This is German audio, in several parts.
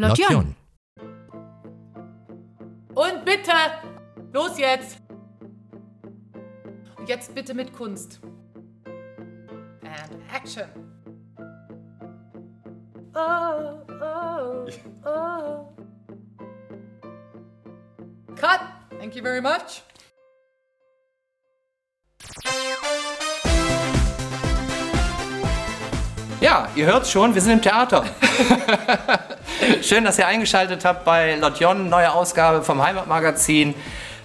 Lotion. Und bitte, los jetzt. Und jetzt bitte mit Kunst. And action. Oh, oh, oh. Cut. Thank you very much. Ja, ihr hört schon, wir sind im Theater. Schön, dass ihr eingeschaltet habt bei Lotjon, neue Ausgabe vom Heimatmagazin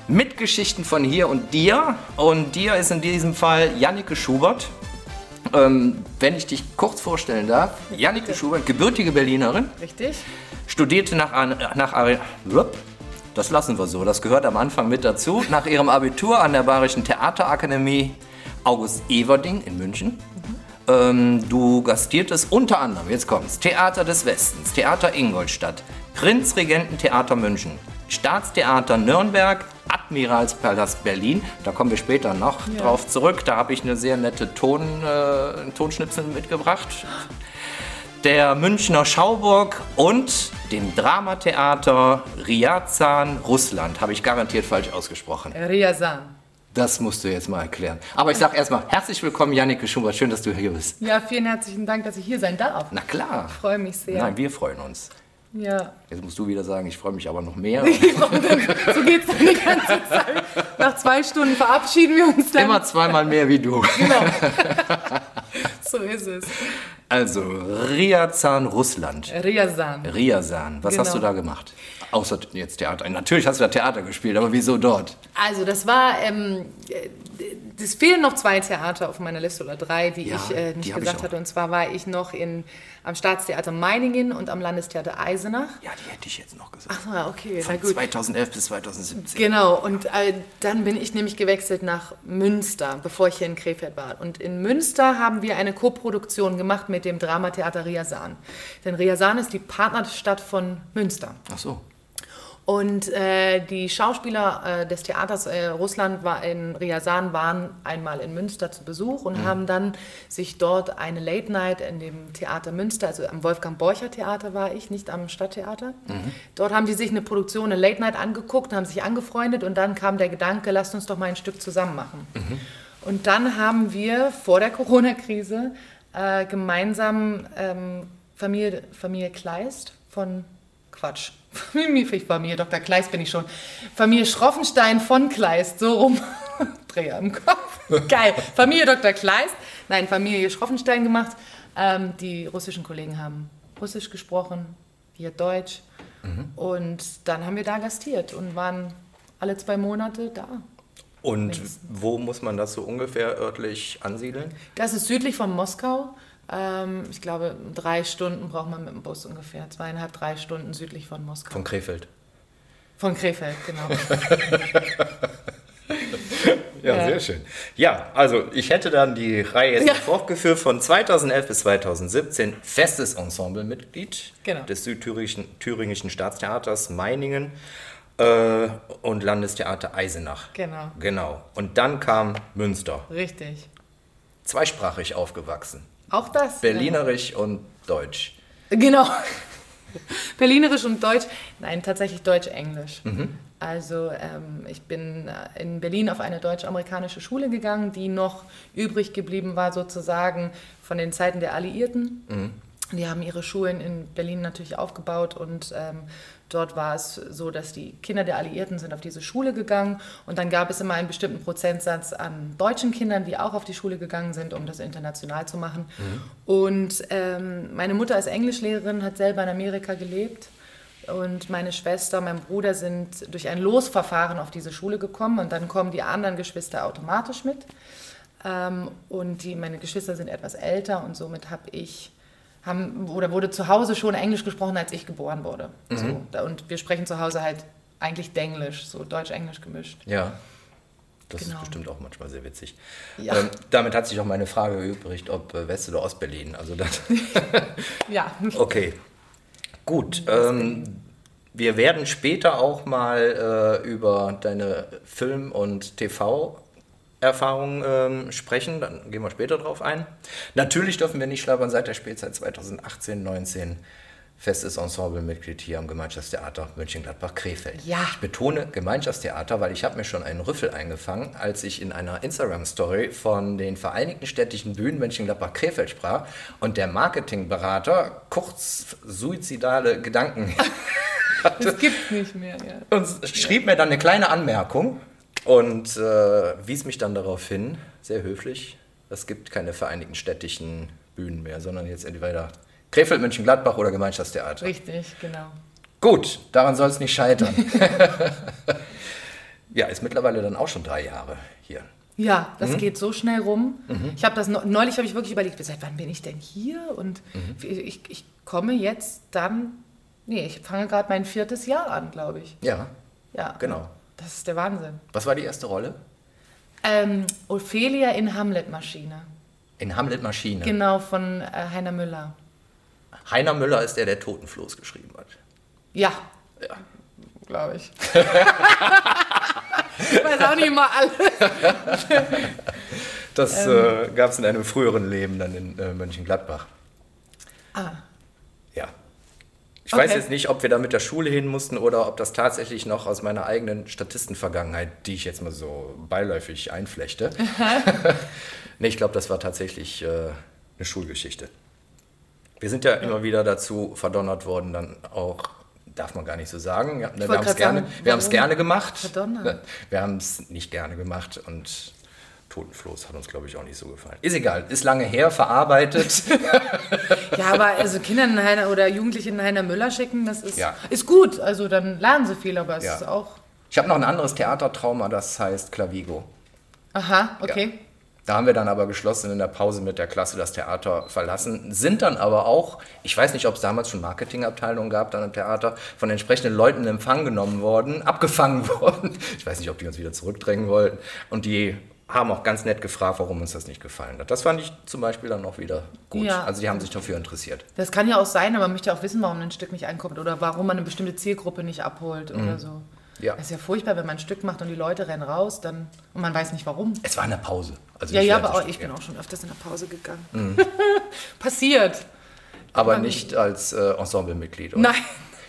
mit Geschichten von hier und dir. Und dir ist in diesem Fall Jannike Schubert. Ähm, wenn ich dich kurz vorstellen darf, Jannike Schubert, gebürtige Berlinerin, Richtig? studierte nach, nach Wupp, das lassen wir so, das gehört am Anfang mit dazu, nach ihrem Abitur an der Bayerischen Theaterakademie August Everding in München. Ähm, du gastiertest unter anderem, jetzt kommt's, Theater des Westens, Theater Ingolstadt, Prinzregententheater München, Staatstheater Nürnberg, Admiralspalast Berlin, da kommen wir später noch drauf zurück, da habe ich eine sehr nette Ton, äh, Tonschnipsel mitgebracht der Münchner Schauburg und dem Dramatheater Ryazan, Russland. Habe ich garantiert falsch ausgesprochen. Riazan. Das musst du jetzt mal erklären. Aber ich sage erstmal herzlich willkommen, Jannike Schubert. Schön, dass du hier bist. Ja, vielen herzlichen Dank, dass ich hier sein darf. Na klar. Ich freue mich sehr. Nein, wir freuen uns. Ja. Jetzt musst du wieder sagen, ich freue mich aber noch mehr. So geht's dann die ganze Zeit. Nach zwei Stunden verabschieden wir uns dann. Immer zweimal mehr wie du. Genau. so ist es. Also, Ryazan, Russland. Riazan. Ryazan, was hast du Genau. da gemacht? Außer jetzt Theater. Natürlich hast du da Theater gespielt, aber wieso dort? Also das war, ähm, äh, es fehlen noch zwei Theater auf meiner Liste oder drei, die Ja, ich äh, nicht gesagt hatte. Und zwar war ich noch in, am Staatstheater Meiningen und am Landestheater Eisenach. Ja, die hätte ich jetzt noch gesagt. Ah, okay, Von gut. 2011 bis 2017. Genau, und äh, dann bin ich nämlich gewechselt nach Münster, bevor ich hier in Krefeld war. Und in Münster haben wir eine Koproduktion gemacht mit dem Dramatheater Riazan. Denn Riazan ist die Partnerstadt von Münster. Ach so. Und äh, die Schauspieler äh, des Theaters äh, Russland war in Ryazan waren einmal in Münster zu Besuch und haben dann sich dort eine Late Night in dem Theater Münster, also am Wolfgang Borcher Theater war ich, nicht am Stadttheater. Dort haben die sich eine Produktion, eine Late Night angeguckt, haben sich angefreundet und dann kam der Gedanke, lasst uns doch mal ein Stück zusammen machen. Und dann haben wir vor der Corona-Krise äh, gemeinsam ähm, Familie, Familie Kleist von Quatsch. Familie, Familie Dr. Kleist bin ich schon. Familie Schroffenstein von Kleist, so rum. Dreher im Kopf. Geil. Familie Dr. Kleist. Nein, Familie Schroffenstein gemacht. Ähm, die russischen Kollegen haben Russisch gesprochen, wir Deutsch. Und dann haben wir da gastiert und waren alle zwei Monate da. Und wo muss man das so ungefähr örtlich ansiedeln? Das ist südlich von Moskau. Ähm, ich glaube, drei Stunden braucht man mit dem Bus ungefähr. Zweieinhalb, drei Stunden südlich von Moskau. Von Krefeld. Von Krefeld, genau. Ja, Ja. sehr schön. Ja, also ich hätte dann die Reihe jetzt Ja. fortgeführt von 2011 bis 2017. Festes Ensemblemitglied Genau. des Südthüringischen Thüringischen Staatstheaters Meiningen äh, und Landestheater Eisenach. Genau. Genau. Und dann kam Münster. Richtig. Zweisprachig aufgewachsen. Auch das? Berlinerisch und Deutsch. Ja. Genau. Berlinerisch und Deutsch. Nein, tatsächlich Deutsch-Englisch. Mhm. Also ähm, ich bin äh, in Berlin auf eine deutsch-amerikanische Schule gegangen, die noch übrig geblieben war sozusagen von den Zeiten der Alliierten. Mhm. Die haben ihre Schulen in Berlin natürlich aufgebaut und ähm, dort war es so, dass die Kinder der Alliierten sind auf diese Schule gegangen. Und dann gab es immer einen bestimmten Prozentsatz an deutschen Kindern, die auch auf die Schule gegangen sind, um das international zu machen. Und ähm, meine Mutter als Englischlehrerin hat selber in Amerika gelebt. Und meine Schwester, mein Bruder sind durch ein Losverfahren auf diese Schule gekommen. Und dann kommen die anderen Geschwister automatisch mit. Ähm, und die, meine Geschwister sind etwas älter. Und somit habe ich, haben, oder wurde zu Hause schon Englisch gesprochen, als ich geboren wurde. So, da- und wir sprechen zu Hause halt eigentlich Denglisch, so Deutsch-Englisch gemischt. Ja. Das Genau. ist bestimmt auch manchmal sehr witzig. Ja. Ähm, damit hat sich auch meine Frage übrig, ob äh, West- oder Ostberlin. Also das, Ja, okay. Gut. Ähm, wir werden später auch mal äh, über deine Film- und TV-Erfahrungen ähm, sprechen. Dann gehen wir später drauf ein. Natürlich dürfen wir nicht schlabbern seit der Spielzeit 2018, 19 festes Ensemblemitglied hier am Gemeinschaftstheater Mönchengladbach-Krefeld. Ja. Ich betone Gemeinschaftstheater, weil ich habe mir schon einen Rüffel eingefangen, als ich in einer Instagram-Story von den Vereinigten Städtischen Bühnen Mönchengladbach-Krefeld sprach und der Marketingberater kurz suizidale Gedanken Das gibt's nicht mehr, ja. und schrieb mir dann eine kleine Anmerkung und äh, wies mich dann darauf hin, sehr höflich, es gibt keine Vereinigten Städtischen Bühnen mehr, sondern jetzt entweder Krefeld, Mönchengladbach oder Gemeinschaftstheater. Richtig, genau. Gut, daran soll es nicht scheitern. ja, ist mittlerweile dann auch schon drei Jahre hier. Ja, das Mhm. geht so schnell rum. Ich habe das neu- neulich habe ich wirklich überlegt, seit wann bin ich denn hier? Und Mhm. ich, ich komme jetzt dann, nee, ich fange gerade mein viertes Jahr an, glaube ich. Ja, Ja, genau. Das ist der Wahnsinn. Was war die erste Rolle? Ähm, Ophelia in Hamlet-Maschine. In Hamlet Maschine. Genau, von äh, Heiner Müller. Heiner Müller ist der, der Totenfloß geschrieben hat. Ja, Ja. glaube ich. ich weiß auch nicht immer alles. Das äh, gab es in einem früheren Leben dann in äh, Mönchengladbach. Ah. Ich weiß Okay. jetzt nicht, ob wir da mit der Schule hin mussten oder ob das tatsächlich noch aus meiner eigenen Statistenvergangenheit, die ich jetzt mal so beiläufig einflechte. nee, ich glaube, das war tatsächlich äh, eine Schulgeschichte. Wir sind ja immer wieder dazu verdonnert worden, dann auch, darf man gar nicht so sagen, ja, wir haben es gerne, sagen, wir gerne gemacht. Verdonnert? Wir haben es nicht gerne gemacht und Totenfloß hat uns, glaube ich, auch nicht so gefallen. Ist egal, ist lange her, verarbeitet. Ja, aber also Kinder in Heiner oder Jugendliche in Heiner Müller schicken, das ist, Ja. ist gut. Also dann lernen sie viel, aber es Ja. ist auch. Ich habe noch ein anderes Theatertrauma, das heißt Clavigo. Aha, okay. Da haben wir dann aber geschlossen in der Pause mit der Klasse das Theater verlassen, sind dann aber auch, ich weiß nicht, ob es damals schon Marketingabteilungen gab dann im Theater, von entsprechenden Leuten in Empfang genommen worden, abgefangen worden. Ich weiß nicht, ob die uns wieder zurückdrängen wollten. Und die haben auch ganz nett gefragt, warum uns das nicht gefallen hat. Das fand ich zum Beispiel dann noch wieder gut. Ja. Also die haben sich dafür interessiert. Das kann ja auch sein, aber man möchte auch wissen, warum ein Stück nicht ankommt oder warum man eine bestimmte Zielgruppe nicht abholt Mhm. oder so. Ja. Das ist ja furchtbar, wenn man ein Stück macht und die Leute rennen raus dann, und man weiß nicht warum. Es war eine Pause. Also Ja, ja, aber auch, ich bin auch schon öfters in der Pause gegangen. Mhm. Passiert. Aber nicht als äh, Ensemblemitglied. oder? Nein.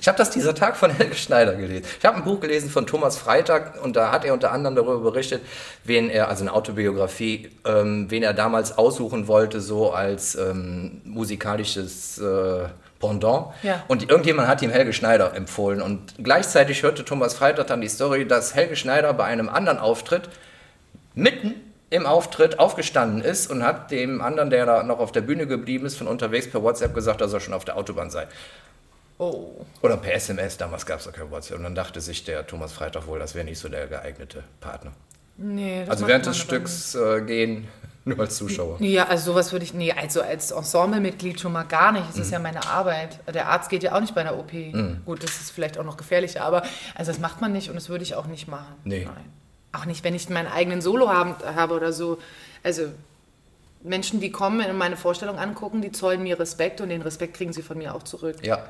Ich habe das dieser Tag von Helge Schneider gelesen. Ich habe ein Buch gelesen von Thomas Freitag und da hat er unter anderem darüber berichtet, wen er, also eine Autobiografie, ähm, wen er damals aussuchen wollte, so als ähm, musikalisches äh, Pendant. Ja. Und irgendjemand hat ihm Helge Schneider empfohlen. Und gleichzeitig hörte Thomas Freitag dann die Story, dass Helge Schneider bei einem anderen Auftritt mitten im Auftritt aufgestanden ist und hat dem anderen, der da noch auf der Bühne geblieben ist, von unterwegs per WhatsApp gesagt, dass er schon auf der Autobahn sei. Oh. Oder per SMS, damals gab es noch kein WhatsApp. Und dann dachte sich der Thomas Freitag wohl, das wäre nicht so der geeignete Partner. Nee, das Also während des Stücks äh, gehen, nur als Zuschauer. Ja, also sowas würde ich, nee, also als Ensemblemitglied schon mal gar nicht. Es ist Mhm. ja meine Arbeit. Der Arzt geht ja auch nicht bei der OP. Gut, das ist vielleicht auch noch gefährlicher, aber also das macht man nicht und das würde ich auch nicht machen. Nee. Nein. Auch nicht, wenn ich meinen eigenen Solo haben, habe oder so. Also Menschen, die kommen und meine Vorstellung angucken, die zollen mir Respekt und den Respekt kriegen sie von mir auch zurück. Ja,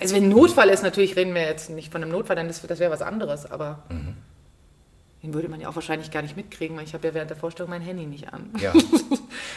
Also wenn ein Notfall ist, natürlich reden wir jetzt nicht von einem Notfall, dann das, das wäre was anderes, aber Mhm. den würde man ja auch wahrscheinlich gar nicht mitkriegen, weil ich habe ja während der Vorstellung mein Handy nicht an. ja.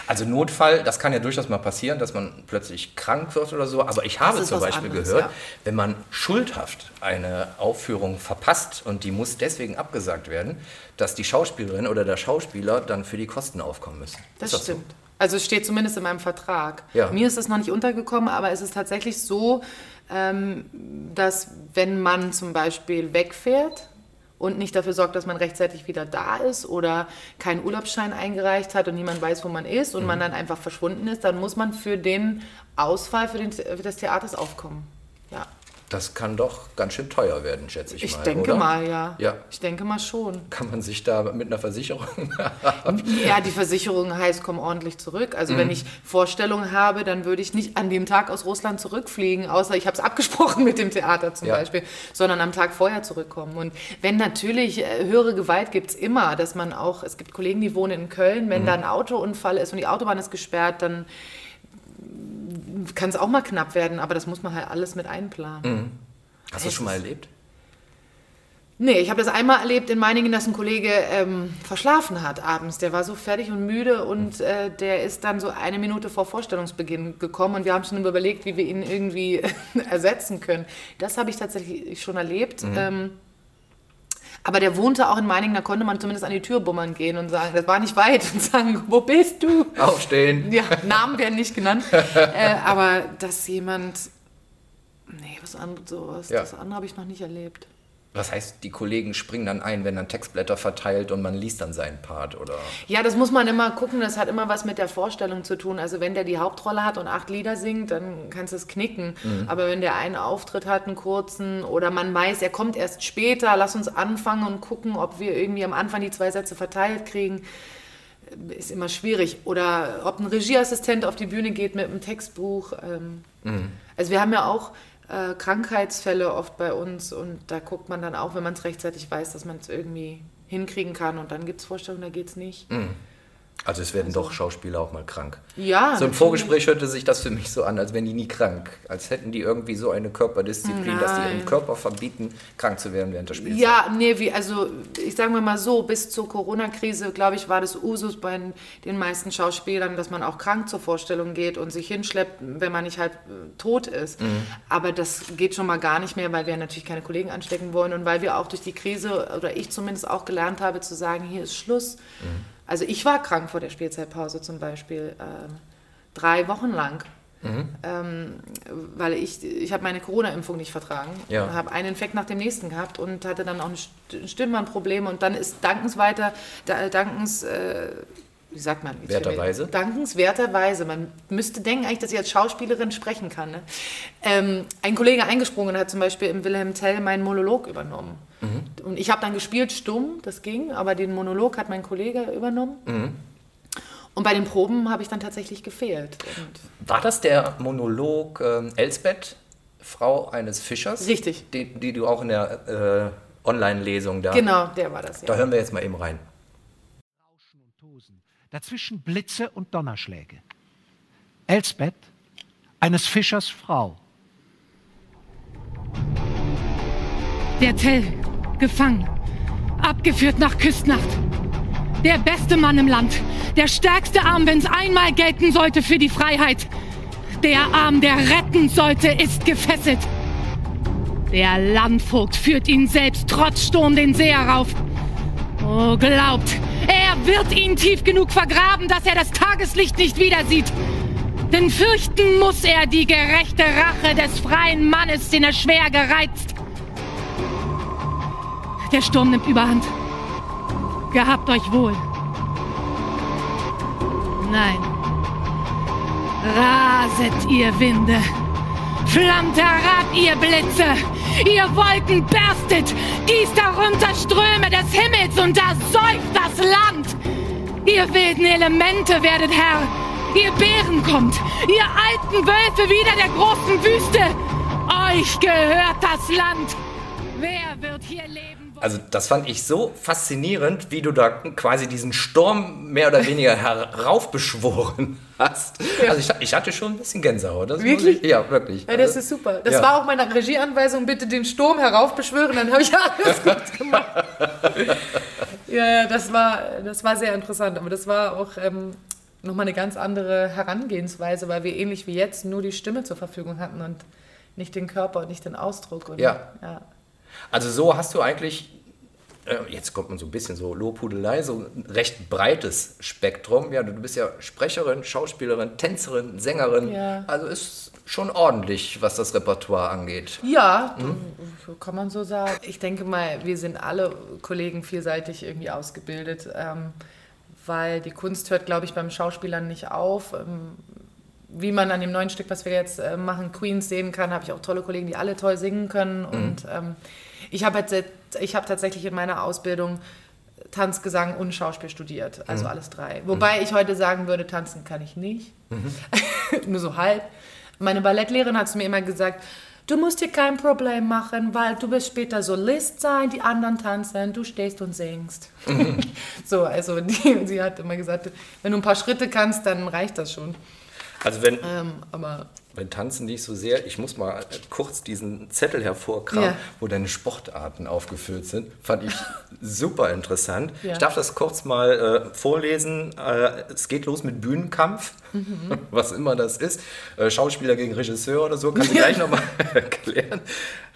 Also Notfall, das kann ja durchaus mal passieren, dass man plötzlich krank wird oder so. Aber ich habe zum Beispiel anderes, gehört, ja. wenn man schuldhaft eine Aufführung verpasst und die muss deswegen abgesagt werden, dass die Schauspielerin oder der Schauspieler dann für die Kosten aufkommen müssen. Das so? stimmt. Also es steht zumindest in meinem Vertrag. Ja. Mir ist das noch nicht untergekommen, aber es ist tatsächlich so, dass wenn man zum Beispiel wegfährt und nicht dafür sorgt, dass man rechtzeitig wieder da ist oder keinen Urlaubsschein eingereicht hat und niemand weiß, wo man ist und Mhm. man dann einfach verschwunden ist, dann muss man für den Ausfall für, den, für das Theaters aufkommen. Ja. Das kann doch ganz schön teuer werden, schätze ich, Ich mal. denke oder? mal, ja. Ja. Ich denke mal schon. Kann man sich da mit einer Versicherung Ja, die Versicherung heißt, komm ordentlich zurück. Also Mhm. wenn ich Vorstellungen habe, dann würde ich nicht an dem Tag aus Russland zurückfliegen, außer ich habe es abgesprochen mit dem Theater zum Ja. Beispiel, sondern am Tag vorher zurückkommen. Und wenn natürlich äh, höhere Gewalt gibt es immer, dass man auch, es gibt Kollegen, die wohnen in Köln, Mhm. wenn da ein Autounfall ist und die Autobahn ist gesperrt, dann kann es auch mal knapp werden, aber das muss man halt alles mit einplanen. Hast du das schon mal erlebt? Nee, ich habe das einmal erlebt in Meiningen, dass ein Kollege ähm, verschlafen hat abends. Der war so fertig und müde und äh, der ist dann so eine Minute vor Vorstellungsbeginn gekommen und wir haben schon überlegt, wie wir ihn irgendwie ersetzen können. Das habe ich tatsächlich schon erlebt. Ähm, aber der wohnte auch in Meiningen, da konnte man zumindest an die Tür bummern gehen und sagen, das war nicht weit, und sagen, wo bist du? Aufstehen. Ja, Namen werden nicht genannt. äh, aber dass jemand. Nee, was anderes, sowas. Ja. Das andere habe ich noch nicht erlebt. Was heißt, die Kollegen springen dann ein, wenn dann Textblätter verteilt und man liest dann seinen Part, oder? Ja, das muss man immer gucken. Das hat immer was mit der Vorstellung zu tun. Also wenn der die Hauptrolle hat und acht Lieder singt, dann kannst du es knicken. Aber wenn der einen Auftritt hat, einen kurzen, oder man weiß, er kommt erst später, lass uns anfangen und gucken, ob wir irgendwie am Anfang die zwei Sätze verteilt kriegen, ist immer schwierig. Oder ob ein Regieassistent auf die Bühne geht mit einem Textbuch. Ähm, Also wir haben ja auch äh, Krankheitsfälle oft bei uns und da guckt man dann auch, wenn man es rechtzeitig weiß, dass man es irgendwie hinkriegen kann und dann gibt es Vorstellungen, da geht es nicht. Also es werden doch Schauspieler auch mal krank. Ja, So im. Vorgespräch hörte sich das für mich so an, als wären die nie krank. Als hätten die irgendwie so eine Körperdisziplin, dass die ihrem Nein. Körper verbieten, krank zu werden während der Spielzeit. Ja, nee, wie, also ich sage mal so, bis zur Corona-Krise, glaube ich, war das Usus bei den meisten Schauspielern, dass man auch krank zur Vorstellung geht und sich hinschleppt, wenn man nicht halt äh, tot ist. Aber das geht schon mal gar nicht mehr, weil wir natürlich keine Kollegen anstecken wollen und weil wir auch durch die Krise, oder ich zumindest auch gelernt habe, zu sagen, hier ist Schluss. Also ich war krank vor der Spielzeitpause zum Beispiel, ähm, drei Wochen lang. Ähm, weil ich, ich habe meine Corona-Impfung nicht vertragen. Ja. Habe einen Infekt nach dem nächsten gehabt und hatte dann auch ein St- Stimmbandproblem. Und dann ist dankensweiter, da, dankens, äh, wie sagt man? Werterweise? Dankenswerterweise. Man müsste denken eigentlich, dass ich als Schauspielerin sprechen kann. Ne? Ähm, ein Kollege eingesprungen hat zum Beispiel im Wilhelm Tell meinen Monolog übernommen. Mhm. Und ich habe dann gespielt stumm, das ging, aber den Monolog hat mein Kollege übernommen. Mhm. Und bei den Proben habe ich dann tatsächlich gefehlt. Und War das der Monolog ähm, Elsbeth, Frau eines Fischers? Richtig. Die, die du auch in der äh, Online-Lesung da... genau, der war das. Da Ja. hören wir jetzt mal eben rein. Dazwischen Blitze und Donnerschläge. Elsbeth, eines Fischers Frau. Der Tell, gefangen, abgeführt nach Küstnacht. Der beste Mann im Land, der stärkste Arm, wenn es einmal gelten sollte für die Freiheit. Der Arm, der retten sollte, ist gefesselt. Der Landvogt führt ihn selbst trotz Sturm den See herauf. Oh, glaubt, er wird ihn tief genug vergraben, dass er das Tageslicht nicht wieder sieht. Denn fürchten muss er die gerechte Rache des freien Mannes, den er schwer gereizt. Der Sturm nimmt überhand. Gehabt euch wohl. Nein. Raset, ihr Winde. Flammt herab, ihr Blitze. Ihr Wolken berstet. Gießt darunter Ströme des Himmels und da säuft das Land. Ihr wilden Elemente werdet Herr. Ihr Bären kommt. Ihr alten Wölfe wieder der großen Wüste. Euch gehört das Land. Wer wird hier leben? Also das fand ich so faszinierend, wie du da quasi diesen Sturm mehr oder weniger heraufbeschworen hast. Also ich, ich hatte schon ein bisschen Gänsehaut. Das Wirklich? Ich, ja, wirklich. Ja, das Also- ist super. Das ja. war auch meine Regieanweisung, bitte den Sturm heraufbeschwören, dann habe ich alles gut gemacht. ja, ja, das war, das war sehr interessant, aber das war auch ähm, nochmal eine ganz andere Herangehensweise, weil wir ähnlich wie jetzt nur die Stimme zur Verfügung hatten und nicht den Körper und nicht den Ausdruck. Und, Ja. ja. Also so hast du eigentlich, äh, jetzt kommt man so ein bisschen so Lobhudelei, so ein recht breites Spektrum. Ja, du bist ja Sprecherin, Schauspielerin, Tänzerin, Sängerin. Ja. Also ist schon ordentlich, was das Repertoire angeht. Ja, Hm? kann man so sagen. Ich denke mal, wir sind alle Kollegen vielseitig irgendwie ausgebildet, ähm, weil die Kunst hört, glaube ich, beim Schauspielern nicht auf. Ähm, wie man an dem neuen Stück, was wir jetzt äh, machen, Queens sehen kann, habe ich auch tolle Kollegen, die alle toll singen können. Und ähm, ich habe habe tatsächlich in meiner Ausbildung Tanz, Gesang und Schauspiel studiert, also alles drei. Wobei ich heute sagen würde, tanzen kann ich nicht, nur so halb. Meine Ballettlehrerin hat zu mir immer gesagt, du musst dir kein Problem machen, weil du wirst später Solist sein, die anderen tanzen, du stehst und singst. so, also die, sie hat immer gesagt, wenn du ein paar Schritte kannst, dann reicht das schon. Also wenn, Ähm, aber beim Tanzen nicht so sehr. Ich muss mal kurz diesen Zettel hervorkramen, Ja. wo deine Sportarten aufgeführt sind. Fand ich super interessant. Ja. Ich darf das kurz mal äh, vorlesen. Äh, es geht los mit Bühnenkampf, Mhm. was immer das ist. Äh, Schauspieler gegen Regisseur oder so, kannst du gleich nochmal erklären.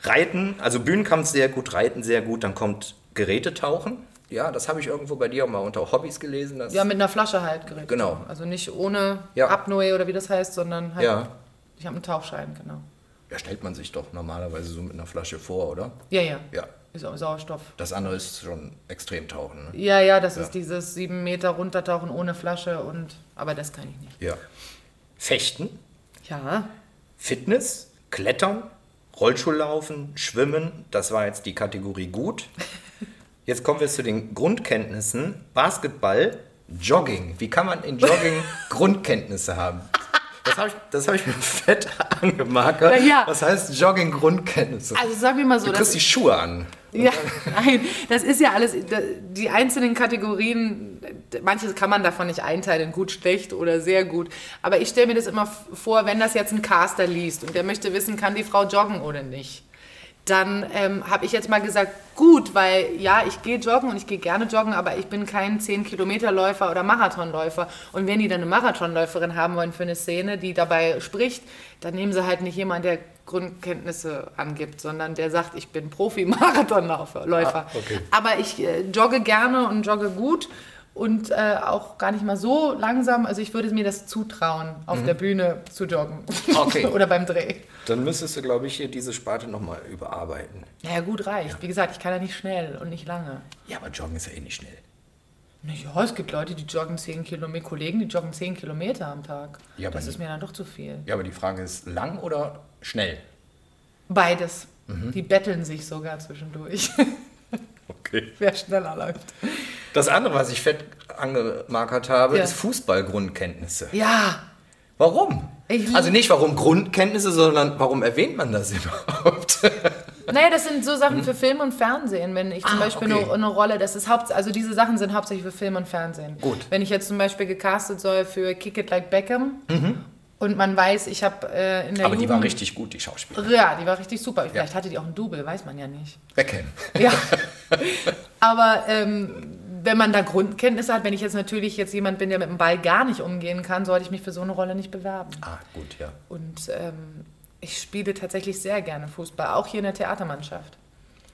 Reiten, also Bühnenkampf sehr gut, Reiten sehr gut. Dann kommt Gerätetauchen. Ja, das habe ich irgendwo bei dir auch mal unter Hobbys gelesen. Ja, mit einer Flasche halt gerät. Genau. Also nicht ohne Ja. Apnoe oder wie das heißt, sondern halt. Ja. Ich habe einen Tauchschein, genau. ja, stellt man sich doch normalerweise so mit einer Flasche vor, oder? Ja, ja. Ja. Ist auch Sauerstoff. Das andere ist schon Extremtauchen. Ne? Ja, ja, das Ja. ist dieses sieben Meter runtertauchen ohne Flasche und. Aber das kann ich nicht. Ja. Fechten, Ja. Fitness, Klettern, Rollschuhlaufen, Schwimmen, das war jetzt die Kategorie gut. Jetzt kommen wir zu den Grundkenntnissen. Basketball, Jogging. Wie kann man in Jogging Grundkenntnisse haben? Das habe ich, das hab ich mit fett angemarkert. Ja. Was heißt Jogging Grundkenntnisse? Also sagen wir mal so, du das kriegst die Schuhe an. Ja, nein, das ist ja alles, die einzelnen Kategorien, manches kann man davon nicht einteilen, gut, schlecht oder sehr gut. Aber ich stelle mir das immer vor, wenn das jetzt ein Caster liest und der möchte wissen, kann die Frau joggen oder nicht. Dann ähm, habe ich jetzt mal gesagt, gut, weil ja, ich gehe joggen und ich gehe gerne joggen, aber ich bin kein 10-Kilometer-Läufer oder Marathonläufer. Und wenn die dann eine Marathonläuferin haben wollen für eine Szene, die dabei spricht, dann nehmen sie halt nicht jemanden, der Grundkenntnisse angibt, sondern der sagt, ich bin Profi-Marathonläufer. Läufer. Ah, okay. Aber ich äh, jogge gerne und jogge gut und äh, auch gar nicht mal so langsam. Also ich würde mir das zutrauen, auf der Bühne zu joggen. Mhm. Okay. oder beim Dreh. Dann müsstest du, glaube ich, hier diese Sparte nochmal überarbeiten. Naja, gut reicht. Wie gesagt, ich kann ja nicht schnell und nicht lange. Ja, aber Joggen ist ja eh nicht schnell. Ja, es gibt Leute, die joggen 10 Kilometer, Kollegen, die joggen 10 Kilometer am Tag. Ja, aber das ist mir dann doch zu viel. Ja, aber die Frage ist, lang oder schnell? Beides. Mhm. Die betteln sich sogar zwischendurch, Okay. wer schneller läuft. Das andere, was ich fett angemarkert habe, Ja. ist Fußballgrundkenntnisse. Ja, Warum? Also nicht warum Grundkenntnisse, sondern warum erwähnt man das überhaupt? Naja, das sind so Sachen für Film und Fernsehen. Wenn ich zum Mhm. Ah, Beispiel okay. eine, eine Rolle, das ist haupt, also diese Sachen sind hauptsächlich für Film und Fernsehen. Gut. Wenn ich jetzt zum Beispiel gecastet soll für Kick It Like Beckham und man weiß, ich habe äh, in der Mhm. Aber die Jugend, war richtig gut, die Schauspielerin. Ja, die war richtig super. Vielleicht hatte die auch einen Double, weiß man ja nicht. Beckham. Ja. Aber ähm, wenn man da Grundkenntnisse hat, wenn ich jetzt natürlich jetzt jemand bin, der mit dem Ball gar nicht umgehen kann, sollte ich mich für so eine Rolle nicht bewerben. Ah, gut, ja. Und ähm, ich spiele tatsächlich sehr gerne Fußball, auch hier in der Theatermannschaft.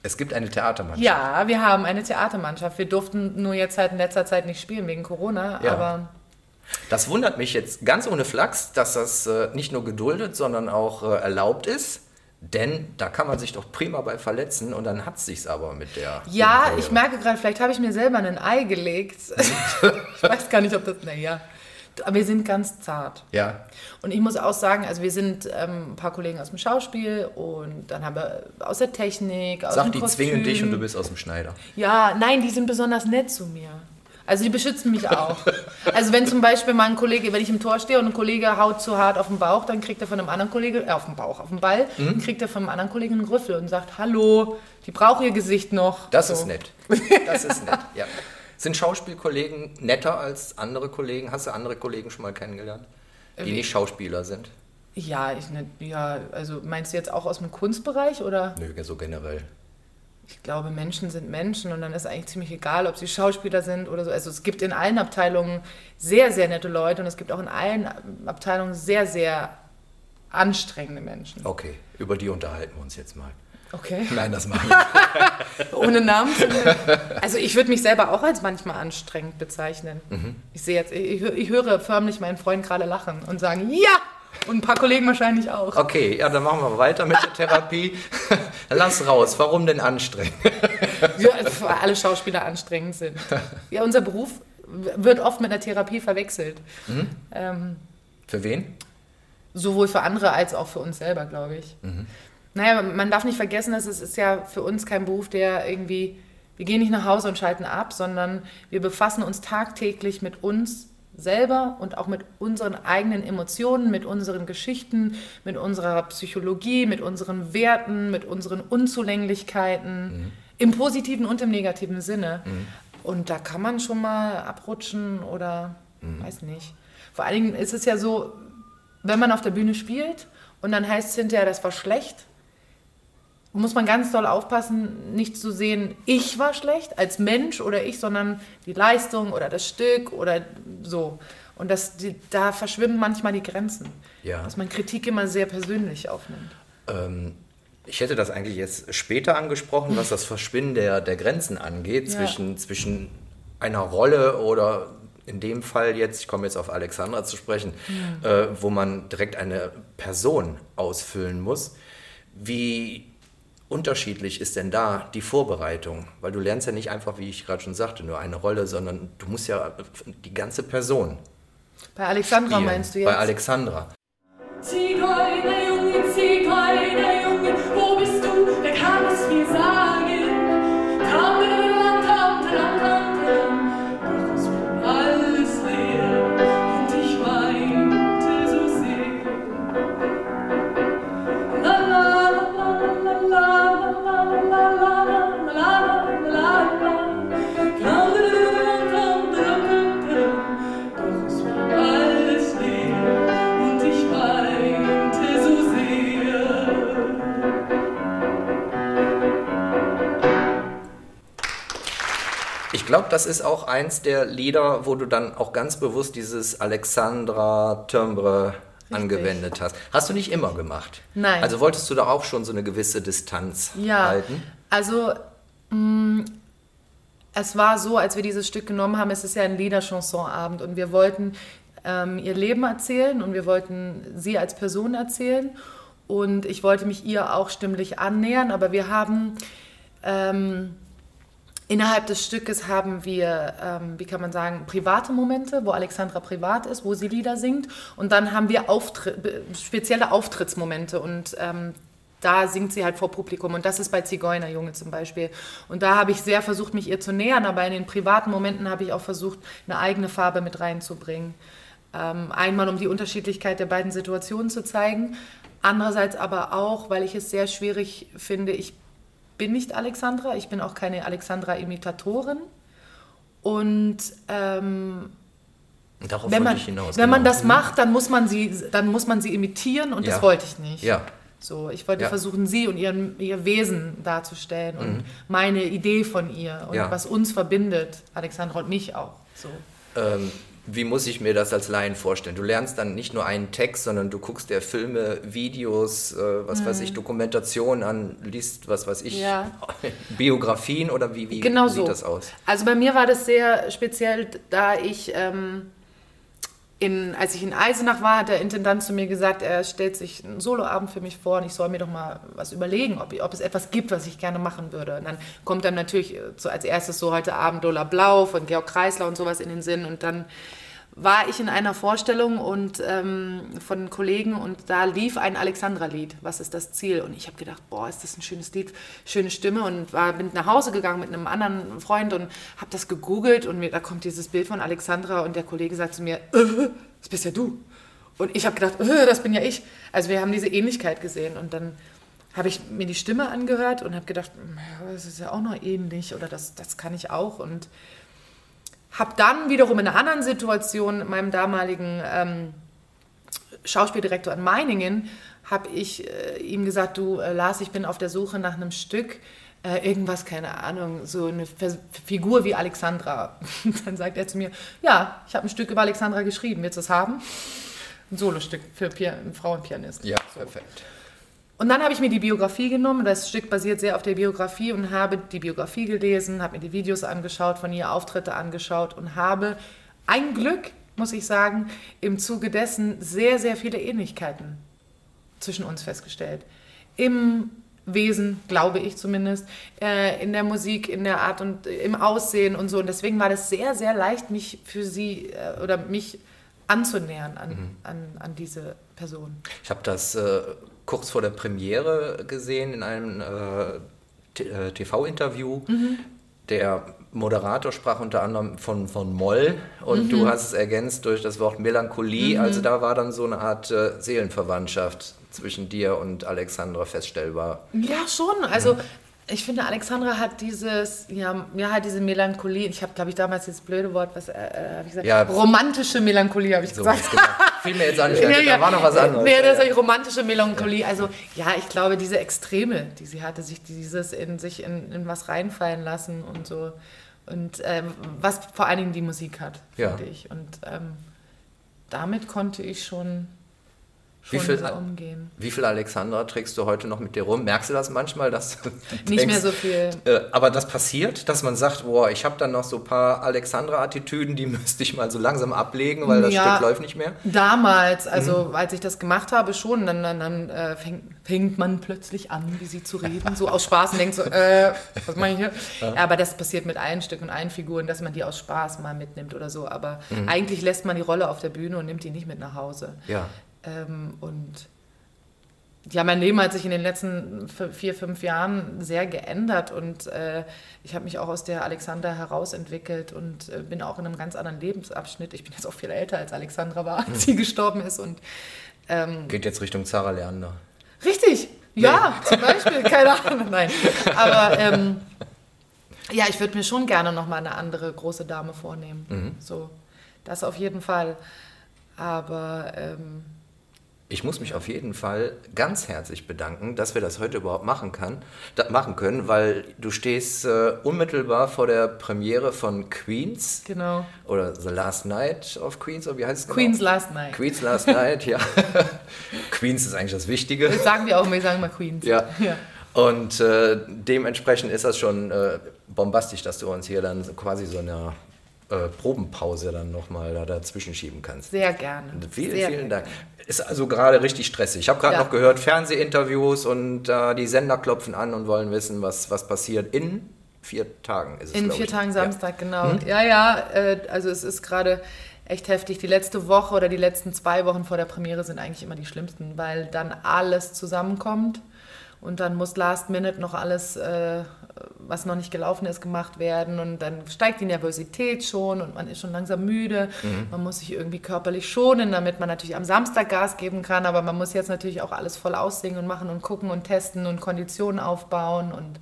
Es gibt eine Theatermannschaft. Ja, wir haben eine Theatermannschaft. Wir durften nur jetzt halt in letzter Zeit nicht spielen wegen Corona, Ja. aber Das wundert mich jetzt ganz ohne Flachs, dass das äh, nicht nur geduldet, sondern auch äh, erlaubt ist. Denn da kann man sich doch prima bei verletzen und dann hat es sich aber mit der. ja, ich merke gerade, vielleicht habe ich mir selber ein Ei gelegt. ich weiß gar nicht, ob das, naja. Aber wir sind ganz zart. Ja, Und ich muss auch sagen, also wir sind ähm, ein paar Kollegen aus dem Schauspiel und dann haben wir aus der Technik, aus sag, dem die Kostüm. zwingen dich und du bist aus dem Schneider. Ja, nein, die sind besonders nett zu mir. Also die beschützen mich auch. Also wenn zum Beispiel mal ein Kollege, wenn ich im Tor stehe und ein Kollege haut zu hart auf den Bauch, dann kriegt er von einem anderen Kollege, äh, auf den Bauch, auf den Ball, Mhm. dann kriegt er von einem anderen Kollegen einen Rüffel und sagt, hallo, die braucht ihr Gesicht noch. Das So. ist nett. Das ist nett, ja. Sind Schauspielkollegen netter als andere Kollegen? Hast du andere Kollegen schon mal kennengelernt, die nicht Schauspieler sind? Ja, ich, ne, ja, also meinst du jetzt auch aus dem Kunstbereich oder? Nö, so generell. Ich glaube, Menschen sind Menschen und dann ist eigentlich ziemlich egal, ob sie Schauspieler sind oder so. Also es gibt in allen Abteilungen sehr, sehr nette Leute und es gibt auch in allen Abteilungen sehr, sehr anstrengende Menschen. Okay, über die unterhalten wir uns jetzt mal. Okay. Nein, das machen wir. Ohne Namen zu nennen. Also ich würde mich selber auch als manchmal anstrengend bezeichnen. Ich sehe jetzt, ich, ich höre förmlich meinen Freund gerade lachen und sagen, ja! Und ein paar Kollegen wahrscheinlich auch. Okay, ja, dann machen wir weiter mit der Therapie. Lass raus, warum denn anstrengend? Ja, weil alle Schauspieler anstrengend sind. Ja, unser Beruf wird oft mit einer Therapie verwechselt. Ähm, Für wen? sowohl für andere als auch für uns selber, glaube ich. Naja, man darf nicht vergessen, dass es ist ja für uns kein Beruf, der irgendwie, wir gehen nicht nach Hause und schalten ab, sondern wir befassen uns tagtäglich mit uns selber und auch mit unseren eigenen Emotionen, mit unseren Geschichten, mit unserer Psychologie, mit unseren Werten, mit unseren Unzulänglichkeiten, im positiven und im negativen Sinne. Und da kann man schon mal abrutschen oder weiß nicht. Vor allen Dingen ist es ja so, wenn man auf der Bühne spielt und dann heißt es hinterher, das war schlecht, muss man ganz doll aufpassen, nicht zu sehen, ich war schlecht als Mensch oder ich, sondern die Leistung oder das Stück oder so. Und das, die, da verschwimmen manchmal die Grenzen. Ja. Dass man Kritik immer sehr persönlich aufnimmt. Ähm, ich hätte das eigentlich jetzt später angesprochen, was das Verschwinden der, der Grenzen angeht, Ja. zwischen, zwischen einer Rolle oder in dem Fall jetzt, ich komme jetzt auf Alexandra zu sprechen, äh, wo man direkt eine Person ausfüllen muss. Wie unterschiedlich ist denn da die Vorbereitung? Weil du lernst ja nicht einfach, wie ich gerade schon sagte, nur eine Rolle, sondern du musst ja die ganze Person Bei Alexandra spielen. meinst du jetzt? Bei Alexandra. Glaube, das ist auch eins der Lieder, wo du dann auch ganz bewusst dieses Alexandra Timbre angewendet hast. Hast du nicht immer gemacht? Nein. Also wolltest du da auch schon so eine gewisse Distanz Ja, halten? also mh, es war so, als wir dieses Stück genommen haben, es ist ja ein Liederchansonabend und wir wollten ähm, ihr Leben erzählen und wir wollten sie als Person erzählen und ich wollte mich ihr auch stimmlich annähern, aber wir haben ähm, Innerhalb des Stückes haben wir, ähm, wie kann man sagen, private Momente, wo Alexandra privat ist, wo sie Lieder singt. Und dann haben wir Auftritt, be- spezielle Auftrittsmomente. Und ähm, da singt sie halt vor Publikum. Und das ist bei Zigeunerjunge zum Beispiel. Und da habe ich sehr versucht, mich ihr zu nähern. Aber in den privaten Momenten habe ich auch versucht, eine eigene Farbe mit reinzubringen. Ähm, einmal, um die Unterschiedlichkeit der beiden Situationen zu zeigen. Andererseits aber auch, weil ich es sehr schwierig finde, ich bin nicht Alexandra, ich bin auch keine Alexandra-Imitatorin. Und ähm, darauf wenn, man, ich hinaus. wenn man genau. das macht, dann muss man sie, dann muss man sie imitieren und Ja. das wollte ich nicht. Ja. So, ich wollte Ja. versuchen, sie und ihren, ihr Wesen darzustellen und meine Idee von ihr und Mhm. Was uns verbindet, Alexandra und mich auch. So. Ähm, wie muss ich mir das als Laien vorstellen? Du lernst dann nicht nur einen Text, sondern du guckst dir Filme, Videos, äh, was weiß ich, Dokumentationen an, liest, was weiß ich, Mhm. Ja. Biografien oder wie, wie Genau sieht so. das aus? Also bei mir war das sehr speziell, da ich, ähm, in, als ich in Eisenach war, hat der Intendant zu mir gesagt, er stellt sich einen Soloabend für mich vor und ich soll mir doch mal was überlegen, ob, ob es etwas gibt, was ich gerne machen würde. Und dann kommt dann natürlich äh, so als erstes so heute Abend Lola Blau von Georg Kreisler und sowas in den Sinn und dann war ich in einer Vorstellung und ähm, von Kollegen und da lief ein Alexandra-Lied. Was ist das Ziel? Und ich habe gedacht, boah, ist das ein schönes Lied, schöne Stimme und war, bin nach Hause gegangen mit einem anderen Freund und habe das gegoogelt und mir, da kommt dieses Bild von Alexandra und der Kollege sagt zu mir, äh, das bist ja du. Und ich habe gedacht, äh, das bin ja ich. Also wir haben diese Ähnlichkeit gesehen und dann habe ich mir die Stimme angehört und habe gedacht, ja, das ist ja auch noch ähnlich oder das, das kann ich auch und habe dann wiederum in einer anderen Situation meinem damaligen ähm, Schauspieldirektor in Meiningen, habe ich äh, ihm gesagt, du äh, Lars, ich bin auf der Suche nach einem Stück, äh, irgendwas, keine Ahnung, so eine Vers Figur wie Alexandra. dann sagt er zu mir, ja, ich habe ein Stück über Alexandra geschrieben, willst du es haben? Ein Solostück für einen Frauenpianist. Ja, perfekt. Und dann habe ich mir die Biografie genommen. Das Stück basiert sehr auf der Biografie und habe die Biografie gelesen, habe mir die Videos angeschaut, von ihr Auftritte angeschaut und habe ein Glück, muss ich sagen, im Zuge dessen sehr, sehr viele Ähnlichkeiten zwischen uns festgestellt. Im Wesen, glaube ich zumindest, äh, in der Musik, in der Art und äh, im Aussehen und so. Und deswegen war das sehr, sehr leicht, mich für sie äh, oder mich anzunähern an, an, an diese Person. Ich habe das äh, kurz vor der Premiere gesehen in einem äh, T- äh, TV-Interview. Mhm. Der Moderator sprach unter anderem von, von Moll und Mhm. du hast es ergänzt durch das Wort Melancholie. Also da war dann so eine Art äh, Seelenverwandtschaft zwischen dir und Alexandra feststellbar. Ja, schon. Also Ich finde, Alexandra hat dieses, ja, ja halt diese Melancholie. Ich habe, glaube ich, damals dieses blöde Wort, was äh, äh, hab ich gesagt? Ja. romantische Melancholie, habe ich So, gesagt. genau. Fiel mir jetzt auch nicht ein. Da war noch was anderes. Nee, Ja, das ja. ist die romantische Melancholie. Also, ja, ich glaube, diese Extreme, die sie hatte, sich dieses in sich in, in was reinfallen lassen und so. Und ähm, was vor allen Dingen die Musik hat, Ja. finde ich. Und ähm, damit konnte ich schon, Wie viel- so umgehen. Wie viel Alexandra trägst du heute noch mit dir rum? Merkst du das manchmal, dass du Nicht denkst, mehr so viel. Äh, aber das passiert, dass man sagt, boah, ich habe dann noch so ein paar Alexandra-Attitüden, die müsste ich mal so langsam ablegen, weil das Ja. Stück läuft nicht mehr. Damals, also als ich das gemacht habe, schon, dann, dann, dann äh, fängt, fängt man plötzlich an, wie sie zu reden, so aus Spaß und denkt so, äh, was mache ich hier? Ja. aber das passiert mit allen Stücken und allen Figuren, dass man die aus Spaß mal mitnimmt oder so. Aber eigentlich lässt man die Rolle auf der Bühne und nimmt die nicht mit nach Hause. Ja. Ähm, und ja, mein Leben hat sich in den letzten vier, fünf Jahren sehr geändert und äh, ich habe mich auch aus der Alexandra herausentwickelt und äh, bin auch in einem ganz anderen Lebensabschnitt. Ich bin jetzt auch viel älter als Alexandra war, als sie gestorben ist und ähm, Geht jetzt Richtung Zara Leander. Richtig, ja, zum Beispiel, keine Ahnung, nein. Aber ähm, ja, ich würde mir schon gerne nochmal eine andere große Dame vornehmen. So, das auf jeden Fall. Aber ähm, Ich muss mich auf jeden Fall ganz herzlich bedanken, dass wir das heute überhaupt machen, kann, machen können, weil du stehst äh, unmittelbar vor der Premiere von Queens genau, oder The Last Night of Queens, oder wie heißt es genau? Queen's Last Night. Queens Last Night, ja. Queens ist eigentlich das Wichtige. Das sagen wir auch, wir sagen mal Queens. Ja. ja. Und äh, dementsprechend ist das schon äh, bombastisch, dass du uns hier dann quasi so eine äh, Probenpause dann nochmal da dazwischen schieben kannst. Sehr gerne. Vielen, Sehr vielen gerne. Dank. Ist also gerade richtig stressig. Ich habe gerade Ja. noch gehört, Fernsehinterviews und äh, die Sender klopfen an und wollen wissen, was, was passiert. In vier Tagen ist es, In vier ich. Tagen Ja. Samstag, genau. Ja, ja, äh, also es ist gerade echt heftig. Die letzte Woche oder die letzten zwei Wochen vor der Premiere sind eigentlich immer die schlimmsten, weil dann alles zusammenkommt und dann muss Last Minute noch alles, äh, was noch nicht gelaufen ist, gemacht werden. Und dann steigt die Nervosität schon und man ist schon langsam müde. Man muss sich irgendwie körperlich schonen, damit man natürlich am Samstag Gas geben kann, aber man muss jetzt natürlich auch alles voll aussingen und machen und gucken und testen und Konditionen aufbauen. Und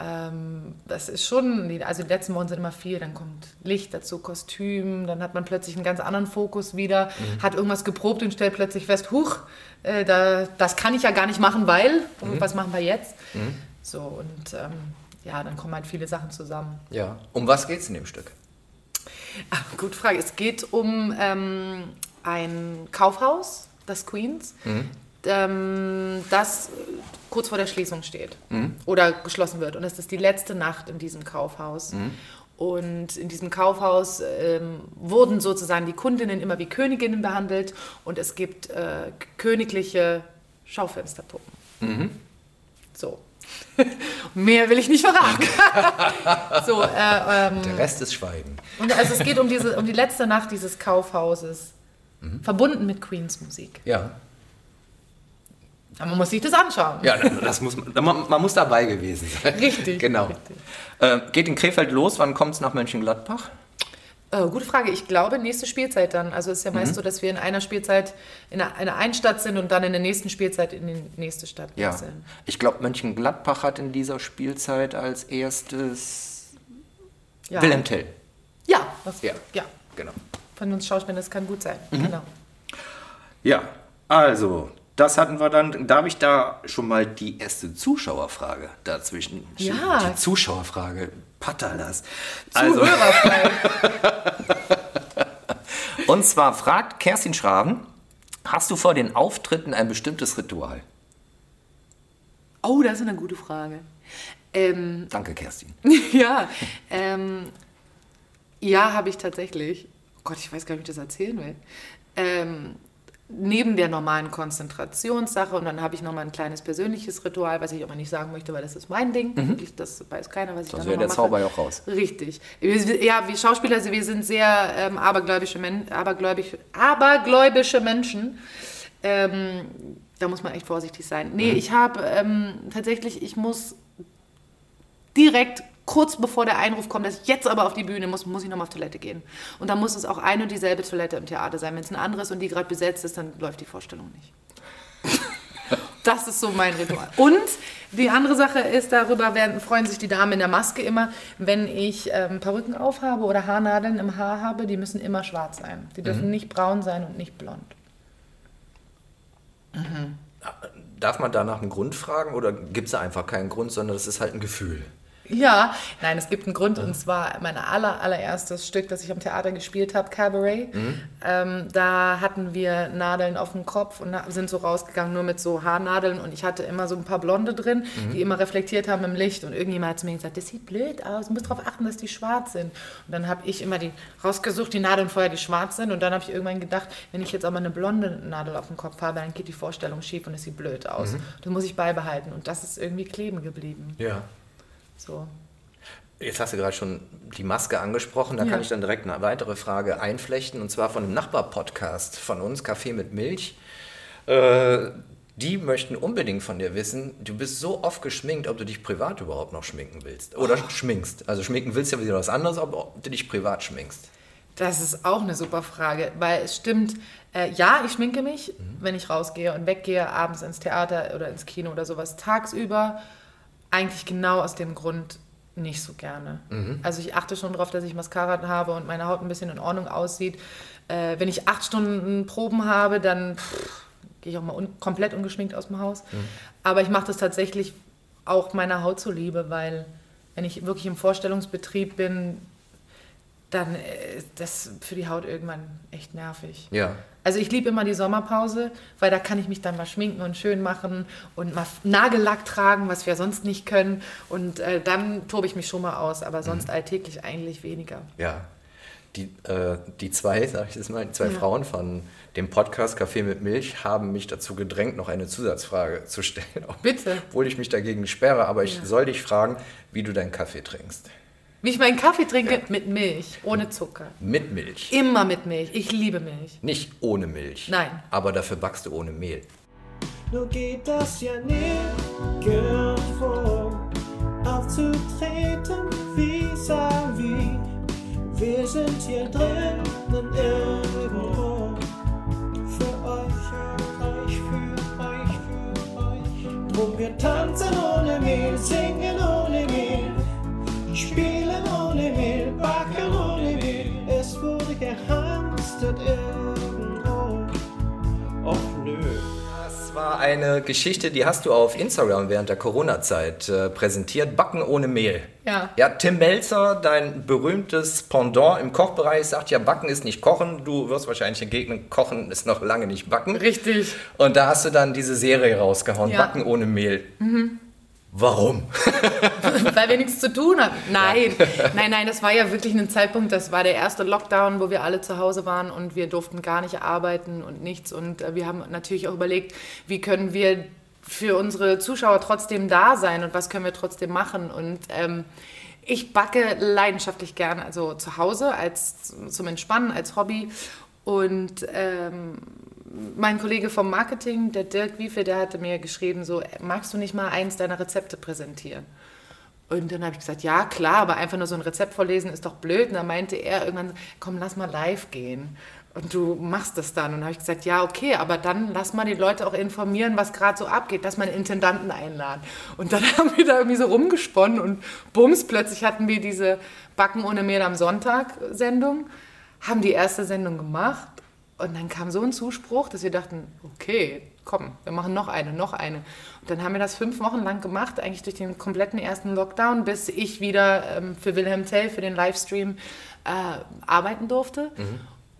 ähm, das ist schon, also die letzten Wochen sind immer viel, dann kommt Licht dazu, Kostüm, dann hat man plötzlich einen ganz anderen Fokus wieder, hat irgendwas geprobt und stellt plötzlich fest, huch, äh, da, das kann ich ja gar nicht machen, weil, was machen wir jetzt? So, und ähm, ja, dann kommen halt viele Sachen zusammen. Ja. Um was geht es in dem Stück? Ah, Gute Frage. Es geht um ähm, ein Kaufhaus, das Queens, ähm, das kurz vor der Schließung steht oder geschlossen wird. Und es ist die letzte Nacht in diesem Kaufhaus. Und in diesem Kaufhaus ähm, wurden sozusagen die Kundinnen immer wie Königinnen behandelt und es gibt äh, königliche Schaufensterpuppen. So. Mehr will ich nicht verraten. so, äh, ähm, Der Rest ist Schweigen. und also es geht um, diese, um die letzte Nacht dieses Kaufhauses, verbunden mit Queens Musik. Ja. Aber man muss sich das anschauen. Ja, das muss man, man, man muss dabei gewesen sein. Richtig, Genau. richtig. Äh, geht in Krefeld los, wann kommt es nach Mönchengladbach? Äh, gute Frage. Ich glaube, nächste Spielzeit dann. Also es ist ja meist so, dass wir in einer Spielzeit in einer, einer einen Stadt sind und dann in der nächsten Spielzeit in die nächste Stadt Ja. wechseln. Ich glaube, Mönchengladbach hat in dieser Spielzeit als erstes Ja. Wilhelm Tell. Ja, das, Ja. ja. Genau. Von uns Schauspielern, das kann gut sein. Mhm. Genau. Ja, also, das hatten wir dann. Darf ich da schon mal die erste Zuschauerfrage dazwischen? Ja. Die Zuschauerfrage. Patalas. Also, und zwar fragt Kerstin Schraven, hast du vor den Auftritten ein bestimmtes Ritual? oh, das ist eine gute Frage. Ähm, Danke, Kerstin. ja, ähm, ja, habe ich tatsächlich. Oh Gott, ich weiß gar nicht, wie ich das erzählen will. Ähm, neben der normalen Konzentrationssache und dann habe ich nochmal ein kleines persönliches Ritual, was ich aber nicht sagen möchte, weil das ist mein Ding. Wirklich, Das weiß keiner, was ich da wäre noch der mal mache. Zauber ja auch raus. Richtig. Wir, ja, wir Schauspieler, also wir sind sehr ähm, abergläubische, Men abergläubig, abergläubische Menschen. Ähm, da muss man echt vorsichtig sein. Mhm. Nee, ich habe ähm, tatsächlich, ich muss direkt kurz bevor der Einruf kommt, dass ich jetzt aber auf die Bühne muss, muss ich nochmal auf Toilette gehen. Und dann muss es auch eine und dieselbe Toilette im Theater sein. Wenn es eine andere ist und die gerade besetzt ist, dann läuft die Vorstellung nicht. Das ist so mein Ritual. Und Die andere Sache ist, darüber werden, freuen sich die Damen in der Maske immer, wenn ich ähm, Perücken aufhabe oder Haarnadeln im Haar habe, die müssen immer schwarz sein. Die dürfen nicht braun sein und nicht blond. Darf man da nach einem Grund fragen oder gibt es da einfach keinen Grund, sondern das ist halt ein Gefühl? Ja, nein, es gibt einen Grund und zwar mein aller, allererstes Stück, das ich am Theater gespielt habe, Cabaret. Ähm, da hatten wir Nadeln auf dem Kopf und sind so rausgegangen nur mit so Haarnadeln und ich hatte immer so ein paar Blonde drin, die immer reflektiert haben im Licht und irgendjemand hat zu mir gesagt, das sieht blöd aus, du musst darauf achten, dass die schwarz sind. Und dann habe ich immer die rausgesucht, die Nadeln vorher, die schwarz sind und dann habe ich irgendwann gedacht, wenn ich jetzt aber eine blonde Nadel auf dem Kopf habe, dann geht die Vorstellung schief und es sieht blöd aus. Das muss ich beibehalten und das ist irgendwie kleben geblieben. Ja. So. Jetzt hast du gerade schon die Maske angesprochen, da Ja. kann ich dann direkt eine weitere Frage einflechten und zwar von einem Nachbarpodcast von uns, Kaffee mit Milch. Äh, die möchten unbedingt von dir wissen, du bist so oft geschminkt, ob du dich privat überhaupt noch schminken willst. Oder schminkst. Also schminken willst ja wieder was anderes, aber ob du dich privat schminkst. Das ist auch eine super Frage, weil es stimmt, äh, ja, ich schminke mich, wenn ich rausgehe und weggehe, abends ins Theater oder ins Kino oder sowas. Tagsüber eigentlich genau aus dem Grund nicht so gerne. Also ich achte schon darauf, dass ich Mascara habe und meine Haut ein bisschen in Ordnung aussieht. Äh, wenn ich acht Stunden Proben habe, dann gehe ich auch mal un komplett ungeschminkt aus dem Haus. Aber ich mache das tatsächlich auch meiner Haut zuliebe, weil wenn ich wirklich im Vorstellungsbetrieb bin, dann äh, ist das für die Haut irgendwann echt nervig. Ja. Also ich liebe immer die Sommerpause, weil da kann ich mich dann mal schminken und schön machen und mal Nagellack tragen, was wir sonst nicht können. Und äh, dann tobe ich mich schon mal aus, aber sonst alltäglich eigentlich weniger. Ja. Die, äh, die zwei, sag ich das mal, die zwei Ja. Frauen von dem Podcast Kaffee mit Milch haben mich dazu gedrängt, noch eine Zusatzfrage zu stellen. Bitte. Obwohl ich mich dagegen sperre, aber ich Ja. soll dich fragen, wie du deinen Kaffee trinkst. Wie ich meinen Kaffee trinke mit Milch, ohne Zucker. Mit Milch. Immer mit Milch. Ich liebe Milch. Nicht ohne Milch. Nein. Aber dafür backst du ohne Mehl. Nur geht das ja nirgendwo aufzutreten vis-à-vis. Wir sind hier drinnen irgendwo. Für euch, für euch, für euch, für euch. Drum wir tanzen ohne Mehl, singen ohne eine Geschichte, die hast du auf Instagram während der Corona-Zeit äh, präsentiert. Backen ohne Mehl. Ja. Ja, Tim Melzer, dein berühmtes Pendant im Kochbereich, sagt ja, Backen ist nicht Kochen. Du wirst wahrscheinlich entgegnen, Kochen ist noch lange nicht Backen. Richtig. Und da hast du dann diese Serie rausgehauen, Ja. Mhm. Backen ohne Mehl. Warum? Weil wir nichts zu tun hatten. Nein, nein, nein, das war ja wirklich ein Zeitpunkt, das war der erste Lockdown, wo wir alle zu Hause waren und wir durften gar nicht arbeiten und nichts. Und äh, wir haben natürlich auch überlegt, wie können wir für unsere Zuschauer trotzdem da sein und was können wir trotzdem machen. Und ähm, ich backe leidenschaftlich gern, also zu Hause als zum Entspannen, als Hobby. Und ähm, mein Kollege vom Marketing, der Dirk Wiefe, der hatte mir geschrieben, so, magst du nicht mal eins deiner Rezepte präsentieren? Und dann habe ich gesagt, ja klar, aber einfach nur so ein Rezept vorlesen ist doch blöd. Und dann meinte er irgendwann, komm, lass mal live gehen. Und du machst das dann. Und dann habe ich gesagt, ja, okay, aber dann lass mal die Leute auch informieren, was gerade so abgeht. Lass mal einen Intendanten einladen. Und dann haben wir da irgendwie so rumgesponnen und bums, plötzlich hatten wir diese Backen ohne Mehl am Sonntag Sendung, haben die erste Sendung gemacht und dann kam so ein Zuspruch, dass wir dachten, okay, komm, wir machen noch eine, noch eine. Und dann haben wir das fünf Wochen lang gemacht, eigentlich durch den kompletten ersten Lockdown, bis ich wieder ähm, für Wilhelm Tell, für den Livestream äh, arbeiten durfte.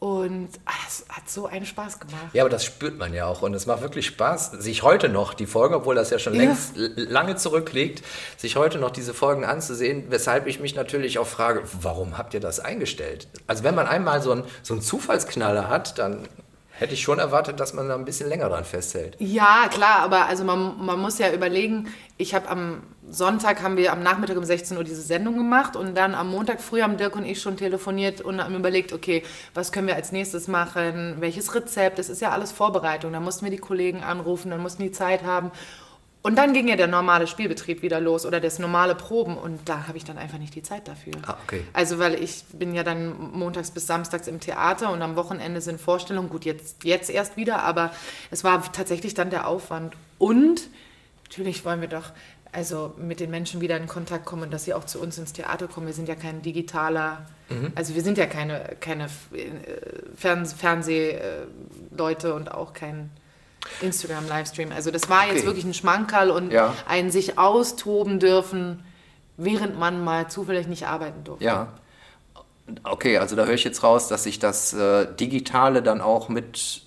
Und ah, es hat so einen Spaß gemacht. Ja, aber das spürt man ja auch und es macht wirklich Spaß, sich heute noch die Folgen, obwohl das ja schon Ja. längst lange zurückliegt, sich heute noch diese Folgen anzusehen, weshalb ich mich natürlich auch frage, warum habt ihr das eingestellt? Also wenn man einmal so einen, so einen Zufallsknaller hat, dann hätte ich schon erwartet, dass man da ein bisschen länger dran festhält. Ja, klar, aber also man, man muss ja überlegen, ich habe am Sonntag haben wir am Nachmittag um 16 Uhr diese Sendung gemacht und dann am Montag früh haben Dirk und ich schon telefoniert und haben überlegt, okay, was können wir als nächstes machen, welches Rezept, das ist ja alles Vorbereitung, da mussten wir die Kollegen anrufen, dann mussten die Zeit haben und dann ging ja der normale Spielbetrieb wieder los oder das normale Proben und da habe ich dann einfach nicht die Zeit dafür. Ah, okay. Also weil ich bin ja dann montags bis samstags im Theater und am Wochenende sind Vorstellungen. Gut, jetzt, jetzt erst wieder, aber es war tatsächlich dann der Aufwand. Und natürlich wollen wir doch also mit den Menschen wieder in Kontakt kommen und dass sie auch zu uns ins Theater kommen. Wir sind ja kein digitaler, also wir sind ja keine, keine äh, Fern Fernsehleute und auch kein Instagram-Livestream. Also das war jetzt Okay. wirklich ein Schmankerl und Ja. ein sich austoben dürfen, während man mal zufällig nicht arbeiten durfte. Ja. Okay, also da höre ich jetzt raus, dass sich das äh, Digitale dann auch mit,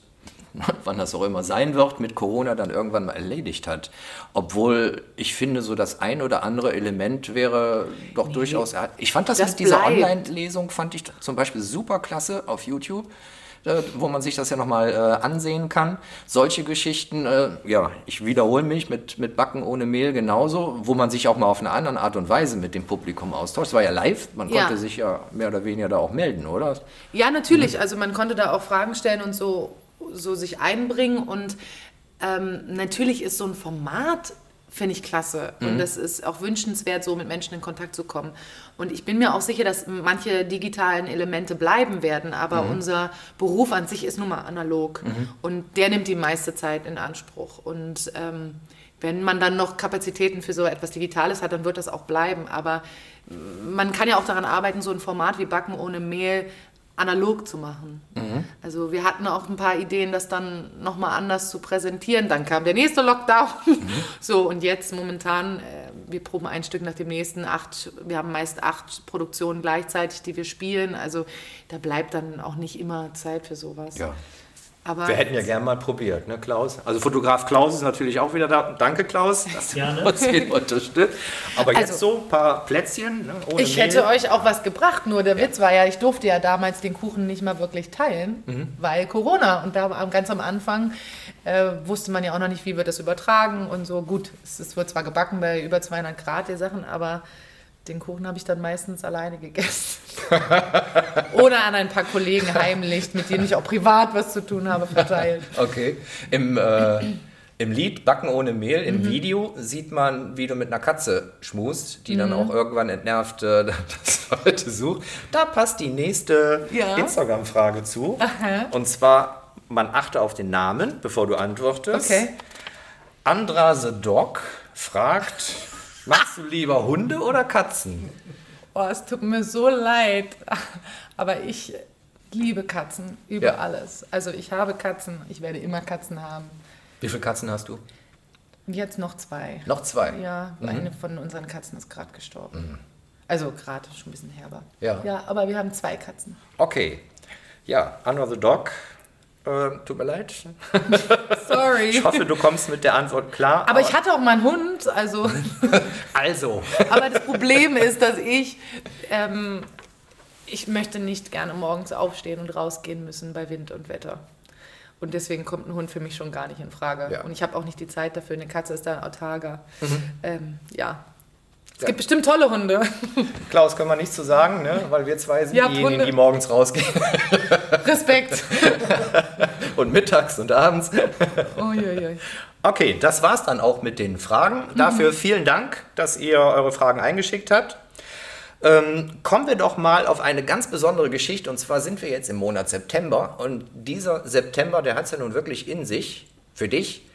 wann das auch immer sein wird, mit Corona dann irgendwann mal erledigt hat. Obwohl ich finde, so das ein oder andere Element wäre doch durchaus. Ich fand das, Das mit dieser. Online-Lesung, fand ich zum Beispiel super klasse auf YouTube. äh, Wo man sich das ja nochmal äh, ansehen kann. Solche Geschichten, äh, ja, ich wiederhole mich mit, mit Backen ohne Mehl genauso, wo man sich auch mal auf eine andere Art und Weise mit dem Publikum austauscht. Es war ja live, man Ja. konnte sich ja mehr oder weniger da auch melden, oder? Ja, natürlich. Also man konnte da auch Fragen stellen und so, so sich einbringen. Und ähm, natürlich ist so ein Format, finde ich klasse. Und das ist auch wünschenswert, so mit Menschen in Kontakt zu kommen. Und ich bin mir auch sicher, dass manche digitalen Elemente bleiben werden. Aber unser Beruf an sich ist nun mal analog. Und der nimmt die meiste Zeit in Anspruch. Und ähm, wenn man dann noch Kapazitäten für so etwas Digitales hat, dann wird das auch bleiben. Aber man kann ja auch daran arbeiten, so ein Format wie Backen ohne Mehl analog zu machen. Also wir hatten auch ein paar Ideen, das dann nochmal anders zu präsentieren. Dann kam der nächste Lockdown. So, und jetzt momentan, äh, wir proben ein Stück nach dem nächsten, acht, wir haben meist acht Produktionen gleichzeitig, die wir spielen. Also da bleibt dann auch nicht immer Zeit für sowas. Ja. Aber Wir hätten ja gern mal probiert, ne, Klaus? Also Fotograf Klaus ist natürlich auch wieder da. Danke, Klaus, dass du Gerne. uns hier unterstützt. Aber jetzt Also- so ein paar Plätzchen, ne, ohne Ich Mehl. hätte euch auch was gebracht, nur der Witz war ja, ich durfte ja damals den Kuchen nicht mal wirklich teilen, weil Corona. Und da ganz am Anfang äh, wusste man ja auch noch nicht, wie wird das übertragen und so. Gut, es, es wird zwar gebacken bei über 200 Grad, die Sachen, aber den Kuchen habe ich dann meistens alleine gegessen. Oder an ein paar Kollegen heimlich, mit denen ich auch privat was zu tun habe, verteilt. Okay. Im, äh, Im Lied Backen ohne Mehl, im Video, sieht man, wie du mit einer Katze schmust, die dann auch irgendwann entnervt äh, das Leute sucht. Da passt die nächste Ja. Instagram-Frage zu. Und zwar, man achte auf den Namen, bevor du antwortest. Okay. Andra the Dog fragt, magst du lieber Hunde oder Katzen? Oh, es tut mir so leid, aber ich liebe Katzen über Ja. alles. Also ich habe Katzen, ich werde immer Katzen haben. Wie viele Katzen hast du? Jetzt noch zwei. Noch zwei. Ja, eine von unseren Katzen ist gerade gestorben. Also gerade schon ein bisschen herber. Ja. Ja, aber wir haben zwei Katzen. Okay. Ja, Andra the Dog. Äh, tut mir leid. Sorry. Ich hoffe, du kommst mit der Antwort klar. aber ich hatte auch mal einen Hund, also. Also, aber das Problem ist, dass ich. Ähm, ich möchte nicht gerne morgens aufstehen und rausgehen müssen bei Wind und Wetter. Und deswegen kommt ein Hund für mich schon gar nicht in Frage. Ja. Und ich habe auch nicht die Zeit dafür. Eine Katze ist da autarker. Ähm, ja. Es Ja. gibt bestimmt tolle Hunde. Klaus, können wir nichts zu sagen, ne? weil wir zwei sind Ja, diejenigen, Hunde. die morgens rausgehen Respekt. und mittags und abends. Uiuiui. Okay, das war's dann auch mit den Fragen. Dafür vielen Dank, dass ihr eure Fragen eingeschickt habt. Ähm, kommen wir doch mal auf eine ganz besondere Geschichte. Und zwar sind wir jetzt im Monat September. Und dieser September, der hat es ja nun wirklich in sich, für dich,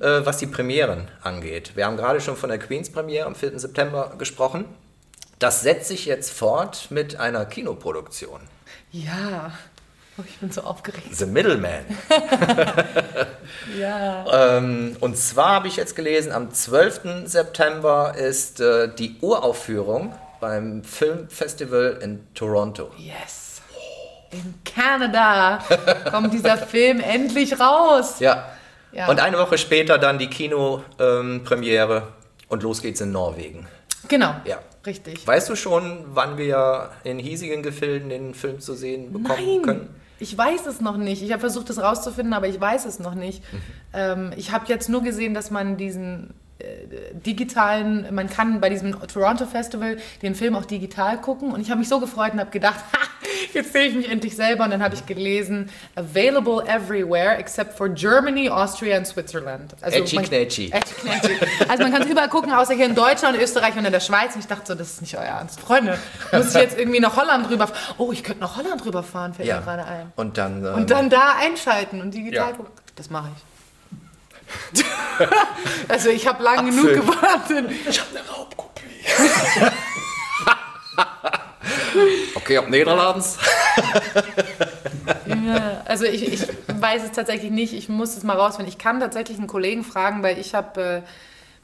äh, was die Premieren angeht. Wir haben gerade schon von der Queens-Premiere am 4. September gesprochen. Das setzt sich jetzt fort mit einer Kinoproduktion. Ja. Oh, ich bin so aufgeregt. The Middleman. Ja. Ähm, und zwar habe ich jetzt gelesen, am 12. September ist äh, die Uraufführung beim Filmfestival in Toronto. Yes. In Kanada kommt dieser Film endlich raus. Ja. Ja. Und eine Woche später dann die Kinopremiere und los geht's in Norwegen. Genau. Ja. Richtig. Weißt du schon, wann wir in hiesigen Gefilden den Film zu sehen bekommen Nein, können? ich weiß es noch nicht. Ich habe versucht, es rauszufinden, aber ich weiß es noch nicht. Mhm. Ähm, ich habe jetzt nur gesehen, dass man diesen digitalen, man kann bei diesem Toronto Festival den Film auch digital gucken und ich habe mich so gefreut und habe gedacht, ha, jetzt sehe ich mich endlich selber und dann habe ich gelesen, available everywhere except for Germany, Austria and Switzerland. Also Edgy man- knetchy. Edgy knetchy. Also man kann es überall gucken, außer hier in Deutschland, Österreich und in der Schweiz. Und ich dachte so, das ist nicht euer Ernst. Freunde, muss ich jetzt irgendwie nach Holland rüber Oh, ich könnte nach Holland rüberfahren, fällt mir gerade ein. Und dann, ähm, Und dann da einschalten und digital Ja. gucken. Das mache ich. Also ich habe lange genug gewartet. Ich habe eine Raubkopie. okay, ab Niederlands. Ja, also ich, ich weiß es tatsächlich nicht. Ich muss es mal rausfinden. Ich kann tatsächlich einen Kollegen fragen, weil ich habe äh,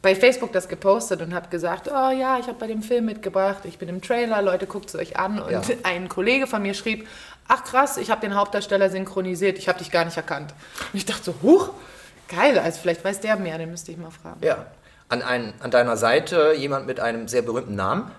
bei Facebook das gepostet und habe gesagt, oh ja, ich habe bei dem Film mitgebracht, ich bin im Trailer, Leute, guckt es euch an. Und Ja. ein Kollege von mir schrieb, ach krass, ich habe den Hauptdarsteller synchronisiert, ich habe dich gar nicht erkannt. Und ich dachte so, huch, geil, also vielleicht weiß der mehr, den müsste ich mal fragen. Ja. An, ein, an deiner Seite jemand mit einem sehr berühmten Namen.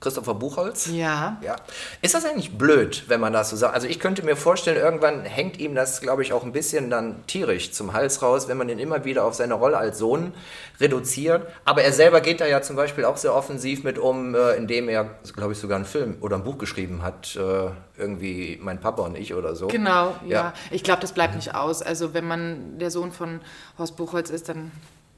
Christopher Buchholz. Ja. Ja. Ist das eigentlich blöd, wenn man das so sagt? Also ich könnte mir vorstellen, irgendwann hängt ihm das, glaube ich, auch ein bisschen dann tierisch zum Hals raus, wenn man ihn immer wieder auf seine Rolle als Sohn reduziert. Aber er selber geht da ja zum Beispiel auch sehr offensiv mit um, äh, indem er, glaube ich, sogar einen Film oder ein Buch geschrieben hat, äh, irgendwie Mein Papa und ich oder so. Genau, ja. Ja. Ich glaube, das bleibt nicht aus. Also wenn man der Sohn von Horst Buchholz ist, dann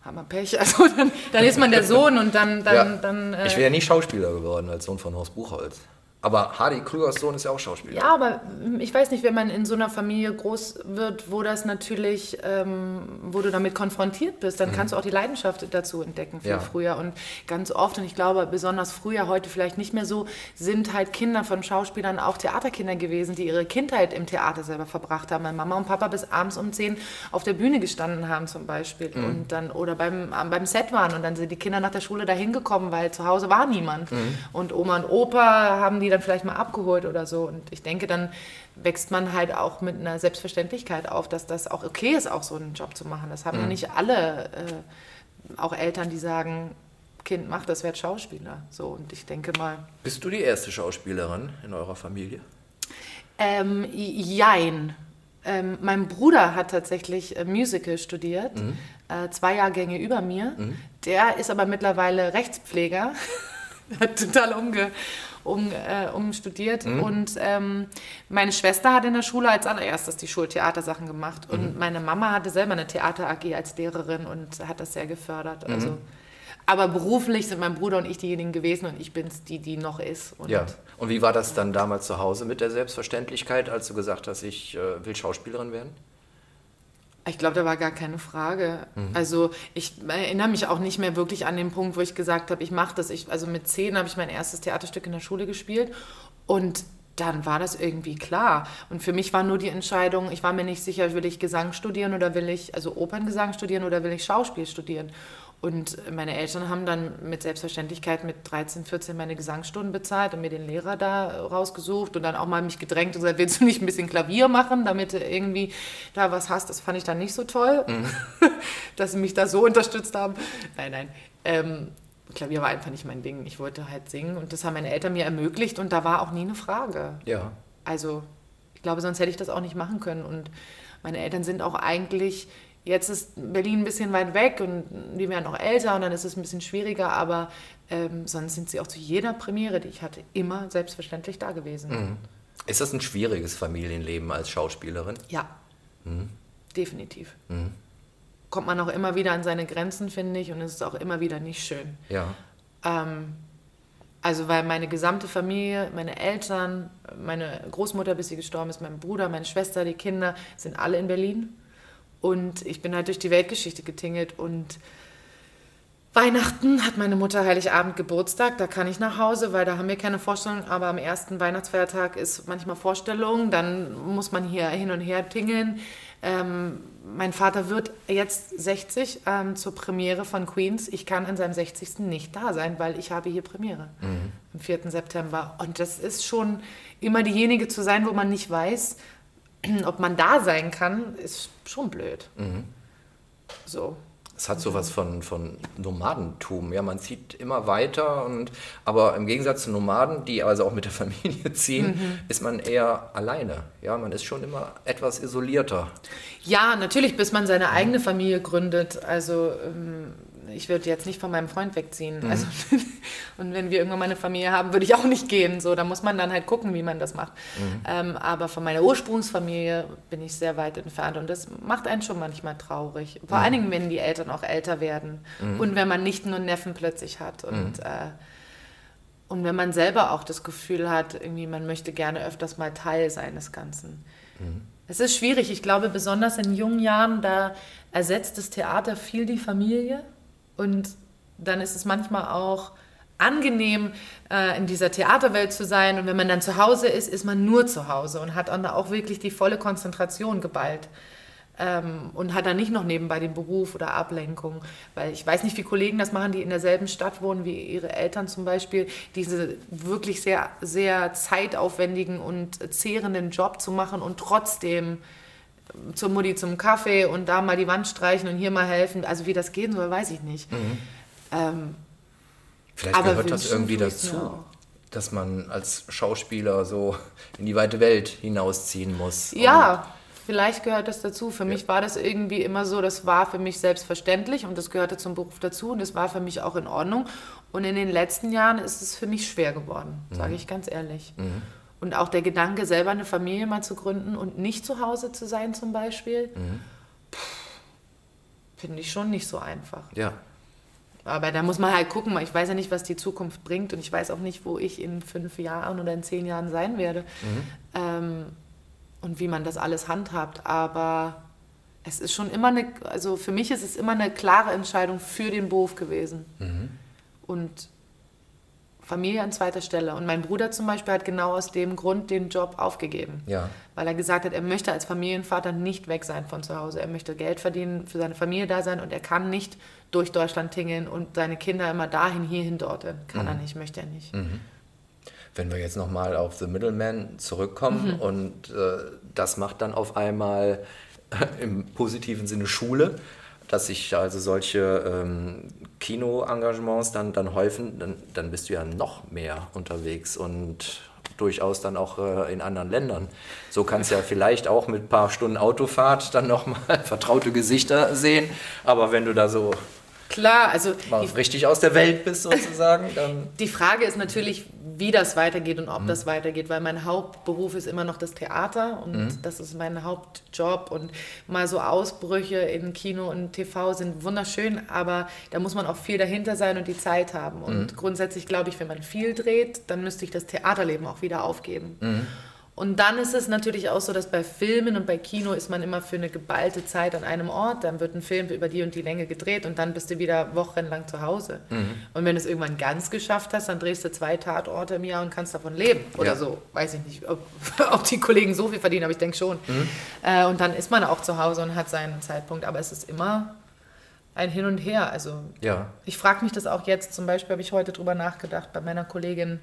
hat man Pech. Also dann, dann ist man der Sohn und dann, dann, Ja. dann äh, Ich wäre ja nie Schauspieler geworden als Sohn von Horst Buchholz. Aber Hardy Krügers Sohn ist ja auch Schauspieler. Ja, aber ich weiß nicht, wenn man in so einer Familie groß wird, wo das natürlich, ähm, wo du damit konfrontiert bist, dann kannst du auch die Leidenschaft dazu entdecken viel Ja. früher. Und ganz oft, und ich glaube besonders früher, heute vielleicht nicht mehr so, sind halt Kinder von Schauspielern auch Theaterkinder gewesen, die ihre Kindheit im Theater selber verbracht haben. Weil Mama und Papa bis abends um 10 auf der Bühne gestanden haben zum Beispiel. Und dann, oder beim, beim Set waren und dann sind die Kinder nach der Schule da hingekommen, weil zu Hause war niemand. Und Oma und Opa haben die dann vielleicht mal abgeholt oder so. Und ich denke, dann wächst man halt auch mit einer Selbstverständlichkeit auf, dass das auch okay ist, auch so einen Job zu machen. Das haben ja nicht alle, äh, auch Eltern, die sagen, Kind, mach das, werd Schauspieler. So, und ich denke mal, Bist du die erste Schauspielerin in eurer Familie? ähm, jein. Ähm, mein Bruder hat tatsächlich äh, Musical studiert, äh, zwei Jahrgänge über mir. Der ist aber mittlerweile Rechtspfleger, hat total umge, um, äh, umstudiert. Und ähm, meine Schwester hat in der Schule als allererstes die Schultheatersachen gemacht. Und meine Mama hatte selber eine Theater AG als Lehrerin und hat das sehr gefördert. Also, aber beruflich sind mein Bruder und ich diejenigen gewesen und ich bin es die, die noch ist. Und Ja. Und wie war das dann damals zu Hause mit der Selbstverständlichkeit, als du gesagt hast, ich äh, will Schauspielerin werden? Ich glaube, da war gar keine Frage. Also ich erinnere mich auch nicht mehr wirklich an den Punkt, wo ich gesagt habe, ich mache das. Ich, also mit zehn habe ich mein erstes Theaterstück in der Schule gespielt und dann war das irgendwie klar. Und für mich war nur die Entscheidung, ich war mir nicht sicher, will ich Gesang studieren oder will ich, also Operngesang studieren oder will ich Schauspiel studieren. Und meine Eltern haben dann mit Selbstverständlichkeit mit 13, 14 meine Gesangsstunden bezahlt und mir den Lehrer da rausgesucht und dann auch mal mich gedrängt und gesagt, willst du nicht ein bisschen Klavier machen, damit du irgendwie da was hast. Das fand ich dann nicht so toll, dass sie mich da so unterstützt haben. Nein, nein. Ähm, Klavier war einfach nicht mein Ding. Ich wollte halt singen und das haben meine Eltern mir ermöglicht und da war auch nie eine Frage. Ja. Also, ich glaube, sonst hätte ich das auch nicht machen können. Und meine Eltern sind auch eigentlich, jetzt ist Berlin ein bisschen weit weg und die werden auch älter und dann ist es ein bisschen schwieriger, aber ähm, sonst sind sie auch zu jeder Premiere, die ich hatte, immer selbstverständlich da gewesen. Ist das ein schwieriges Familienleben als Schauspielerin? Ja, definitiv. Kommt man auch immer wieder an seine Grenzen, finde ich, und es ist auch immer wieder nicht schön. Ja. Ähm, also weil meine gesamte Familie, meine Eltern, meine Großmutter, bis sie gestorben ist, mein Bruder, meine Schwester, die Kinder, sind alle in Berlin. Und ich bin halt durch die Weltgeschichte getingelt und Weihnachten hat meine Mutter Heiligabend Geburtstag, da kann ich nach Hause, weil da haben wir keine Vorstellung, aber am ersten Weihnachtsfeiertag ist manchmal Vorstellung, dann muss man hier hin und her tingeln. Ähm, mein Vater wird jetzt 60 ähm, zur Premiere von Queens. Ich kann an seinem 60. nicht da sein, weil ich habe hier Premiere am 4. September. Und das ist schon immer diejenige zu sein, wo man nicht weiß, ob man da sein kann, ist schon blöd. So. Es hat sowas von, von Nomadentum. Ja, man zieht immer weiter und aber im Gegensatz zu Nomaden, die also auch mit der Familie ziehen, ist man eher alleine. Ja, man ist schon immer etwas isolierter. Ja, natürlich, bis man seine eigene Familie gründet. Also ähm, ich würde jetzt nicht von meinem Freund wegziehen. Also, und wenn wir irgendwann mal eine Familie haben, würde ich auch nicht gehen. So, da muss man dann halt gucken, wie man das macht. Ähm, aber von meiner Ursprungsfamilie bin ich sehr weit entfernt und das macht einen schon manchmal traurig. Vor allen Dingen, wenn die Eltern auch älter werden und wenn man Nichten und Neffen plötzlich hat und äh, und wenn man selber auch das Gefühl hat, irgendwie man möchte gerne öfters mal Teil seines Ganzen. Es ist schwierig. Ich glaube, besonders in jungen Jahren, da ersetzt das Theater viel die Familie. Und dann ist es manchmal auch angenehm, äh, in dieser Theaterwelt zu sein. Und wenn man dann zu Hause ist, ist man nur zu Hause und hat dann auch wirklich die volle Konzentration geballt. Ähm, und hat dann nicht noch nebenbei den Beruf oder Ablenkung. Weil ich weiß nicht, wie Kollegen das machen, die in derselben Stadt wohnen wie ihre Eltern zum Beispiel, diese wirklich sehr, sehr zeitaufwendigen und zehrenden Job zu machen und trotzdem zur Mutti zum Kaffee und da mal die Wand streichen und hier mal helfen. Also wie das gehen soll, weiß ich nicht. Ähm, Vielleicht Aber gehört das irgendwie dazu, dass man als Schauspieler so in die weite Welt hinausziehen muss. Ja, vielleicht gehört das dazu. Für mich war das irgendwie immer so, das war für mich selbstverständlich und das gehörte zum Beruf dazu und das war für mich auch in Ordnung. Und in den letzten Jahren ist es für mich schwer geworden, sage ich ganz ehrlich. Und auch der Gedanke, selber eine Familie mal zu gründen und nicht zu Hause zu sein zum Beispiel, pff, finde ich schon nicht so einfach. Ja. Aber da muss man halt gucken. Ich weiß ja nicht, was die Zukunft bringt und ich weiß auch nicht, wo ich in fünf Jahren oder in zehn Jahren sein werde ähm, und wie man das alles handhabt. Aber es ist schon immer eine, also für mich ist es immer eine klare Entscheidung für den Beruf gewesen. Und Familie an zweiter Stelle. Und mein Bruder zum Beispiel hat genau aus dem Grund den Job aufgegeben. Ja. Weil er gesagt hat, er möchte als Familienvater nicht weg sein von zu Hause. Er möchte Geld verdienen, für seine Familie da sein und er kann nicht durch Deutschland tingeln und seine Kinder immer dahin, hierhin, dorthin. Kann er nicht, möchte er nicht. Wenn wir jetzt nochmal auf The Middleman zurückkommen Mhm. und äh, das macht dann auf einmal im positiven Sinne Schule, dass sich also solche ähm, Kinoengagements dann, dann häufen, dann, dann bist du ja noch mehr unterwegs und durchaus dann auch äh, in anderen Ländern. So kannst du ja vielleicht auch mit ein paar Stunden Autofahrt dann nochmal vertraute Gesichter sehen, aber wenn du da so Klar, also mal richtig aus der Welt bist sozusagen, dann... die Frage ist natürlich, wie das weitergeht und ob das weitergeht, weil mein Hauptberuf ist immer noch das Theater und das ist mein Hauptjob und mal so Ausbrüche in Kino und TV sind wunderschön, aber da muss man auch viel dahinter sein und die Zeit haben. Und grundsätzlich glaube ich, wenn man viel dreht, dann müsste ich das Theaterleben auch wieder aufgeben. Und dann ist es natürlich auch so, dass bei Filmen und bei Kino ist man immer für eine geballte Zeit an einem Ort. Dann wird ein Film über die und die Länge gedreht und dann bist du wieder wochenlang zu Hause. Und wenn du es irgendwann ganz geschafft hast, dann drehst du zwei Tatorte im Jahr und kannst davon leben. Oder Ja. so. Weiß ich nicht, ob, ob die Kollegen so viel verdienen, aber ich denke schon. Äh, und dann ist man auch zu Hause und hat seinen Zeitpunkt. Aber es ist immer ein Hin und Her. Also Ja. ich frage mich das auch jetzt, zum Beispiel habe ich heute drüber nachgedacht bei meiner Kollegin,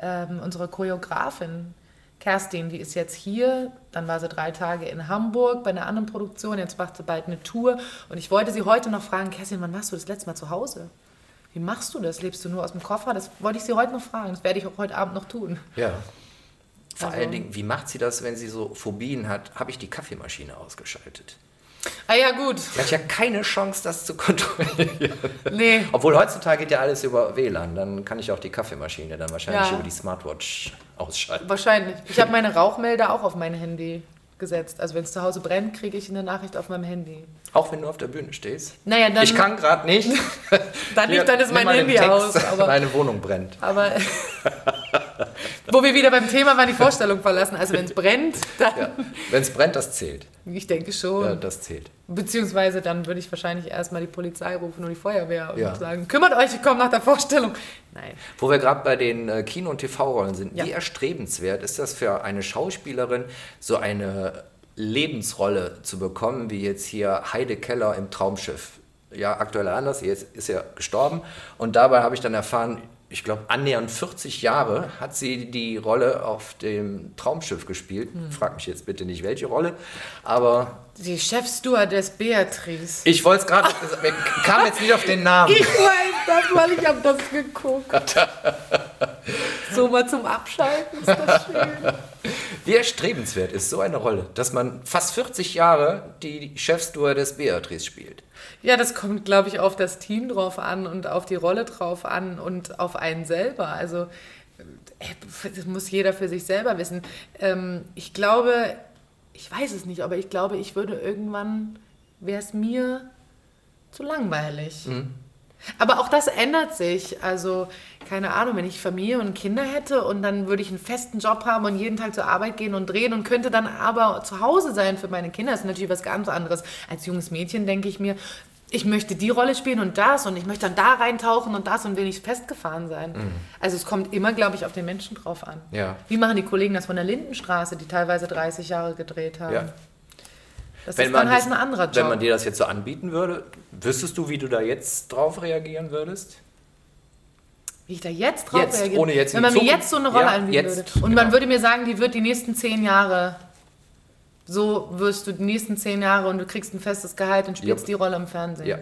ähm, unsere Choreografin Kerstin, die ist jetzt hier, dann war sie drei Tage in Hamburg bei einer anderen Produktion, jetzt macht sie bald eine Tour und ich wollte sie heute noch fragen, Kerstin, wann warst du das letzte Mal zu Hause? Wie machst du das? Lebst du nur aus dem Koffer? Das wollte ich sie heute noch fragen, das werde ich auch heute Abend noch tun. Ja. Vor Also- allen Dingen, wie macht sie das, wenn sie so Phobien hat? Habe ich die Kaffeemaschine ausgeschaltet? Ah ja, gut. Sie hat ja keine Chance, das zu kontrollieren. Nee, Obwohl heutzutage geht ja alles über WLAN. Dann kann ich auch die Kaffeemaschine dann wahrscheinlich Ja. über die Smartwatch ausschalten. wahrscheinlich. Ich habe meine Rauchmelder auch auf mein Handy gesetzt. Also wenn es zu Hause brennt, kriege ich eine Nachricht auf meinem Handy. Auch wenn du auf der Bühne stehst. Naja, dann, ich kann gerade nicht. dann, nicht, dann ist mein Handy aus. Aber, Meine Wohnung brennt. aber wo wir wieder beim Thema waren, die Vorstellung verlassen. Also wenn es brennt, dann, Ja. Wenn es brennt, das zählt. ich denke schon. Ja, das zählt. Beziehungsweise dann würde ich wahrscheinlich erstmal die Polizei rufen und die Feuerwehr und Ja. sagen, kümmert euch, ich komme nach der Vorstellung. Nein. Wo wir gerade bei den äh, Kino- und TV-Rollen sind, Ja. wie erstrebenswert ist das für eine Schauspielerin, so eine Lebensrolle zu bekommen, wie jetzt hier Heide Keller im Traumschiff? Ja, aktuell anders, jetzt ist er gestorben. Und dabei habe ich dann erfahren, ich glaube, annähernd 40 Jahre hat sie die Rolle auf dem Traumschiff gespielt. Hm. Frag mich jetzt bitte nicht, welche Rolle, aber Die Chefstewardess Beatrice. ich wollte es gerade, wir kamen jetzt nicht auf den Namen. Ich weiß das, weil ich habe das geguckt. So mal zum Abschalten ist das schön. Wie erstrebenswert ist so eine Rolle, dass man fast 40 Jahre die Chefstewardess Beatrice spielt. Ja, das kommt, glaube ich, auf das Team drauf an und auf die Rolle drauf an und auf einen selber. Also äh, das muss jeder für sich selber wissen. Ähm, ich glaube, ich weiß es nicht, aber ich glaube, ich würde irgendwann, wäre es mir zu langweilig. Aber auch das ändert sich. Also, keine Ahnung, wenn ich Familie und Kinder hätte und dann würde ich einen festen Job haben und jeden Tag zur Arbeit gehen und drehen und könnte dann aber zu Hause sein für meine Kinder, das ist natürlich was ganz anderes. Als junges Mädchen denke ich mir, ich möchte die Rolle spielen und das und ich möchte dann da reintauchen und das und will nicht festgefahren sein. Also es kommt immer, glaube ich, auf den Menschen drauf an. Mhm. Ja. Wie machen die Kollegen das von der Lindenstraße, die teilweise 30 Jahre gedreht haben? Ja. Das ist dann halt ein anderer Job. Wenn man dir das jetzt so anbieten würde, wüsstest du, wie du da jetzt drauf reagieren würdest? Wie ich da jetzt drauf Jetzt, reagiere. ohne jetzt Wenn man mir jetzt so eine Rolle Ja, anbieten jetzt, würde. Und man genau. würde mir sagen, die wird die nächsten zehn Jahre, so wirst du die nächsten zehn Jahre und du kriegst ein festes Gehalt und spielst Ja. die Rolle im Fernsehen. Ja.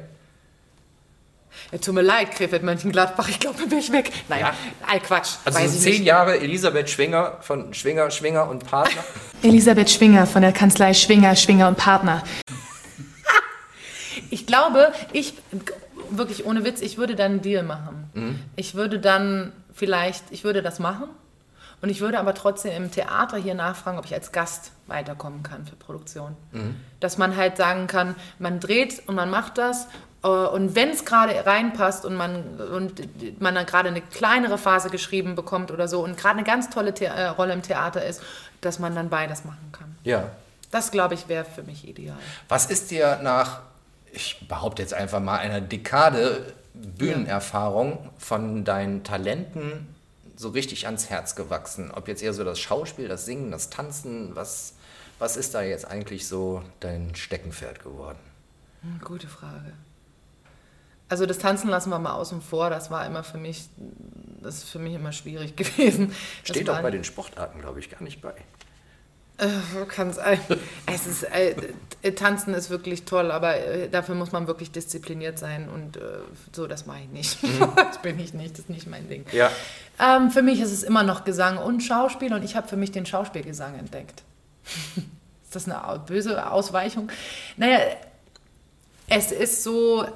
Ja, tut mir leid, Krefeld Mönchengladbach, ich glaube, dann bin ich weg. Nein, Ja. all Quatsch. Also weiß so ich zehn nicht. Jahre Elisabeth Schwinger von Schwinger, Schwinger und Partner. Elisabeth Schwinger von der Kanzlei Schwinger, Schwinger und Partner. Ich glaube, ich, wirklich ohne Witz, ich würde dann einen Deal machen. Mhm. Ich würde dann vielleicht, ich würde das machen und ich würde aber trotzdem im Theater hier nachfragen, ob ich als Gast weiterkommen kann für Produktion. Mhm. Dass man halt sagen kann, man dreht und man macht das und wenn es gerade reinpasst und man, und man dann gerade eine kleinere Phase geschrieben bekommt oder so und gerade eine ganz tolle The äh, Rolle im Theater ist, dass man dann beides machen kann. ja. Das, glaube ich, wäre für mich ideal. Was ist dir nach, ich behaupte jetzt einfach mal, einer Dekade Bühnenerfahrung von deinen Talenten so richtig ans Herz gewachsen? Ob jetzt eher so das Schauspiel, das Singen, das Tanzen, was, was ist da jetzt eigentlich so dein Steckenpferd geworden? Hm, Gute Frage. Also das Tanzen lassen wir mal außen vor. Das war immer für mich, das ist für mich immer schwierig gewesen. Steht auch bei den Sportarten, glaube ich, gar nicht bei. Kann sein. Es ist, äh, äh, Tanzen ist wirklich toll, aber äh, dafür muss man wirklich diszipliniert sein und äh, so, das mache ich nicht. das bin ich nicht, das ist nicht mein Ding. Ja. Ähm, für mich ist es immer noch Gesang und Schauspiel und ich habe für mich den Schauspielgesang entdeckt. ist das eine böse Ausweichung? Naja, es ist so,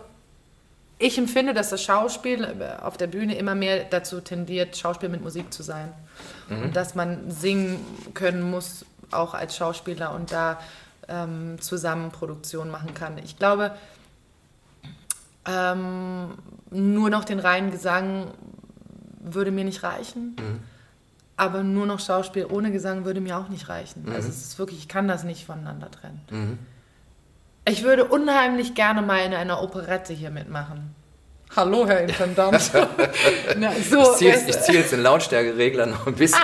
ich empfinde, dass das Schauspiel äh, auf der Bühne immer mehr dazu tendiert, Schauspiel mit Musik zu sein. Und dass man singen können muss, auch als Schauspieler und da ähm, zusammen Produktion machen kann. Ich glaube, ähm, nur noch den reinen Gesang würde mir nicht reichen. Aber nur noch Schauspiel ohne Gesang würde mir auch nicht reichen. Also es ist wirklich, ich kann das nicht voneinander trennen. Ich würde unheimlich gerne mal in einer Operette hier mitmachen. Hallo, Herr Intendant. Na, so, Ich ziehe jetzt, ich zieh jetzt den Lautstärkeregler noch ein bisschen.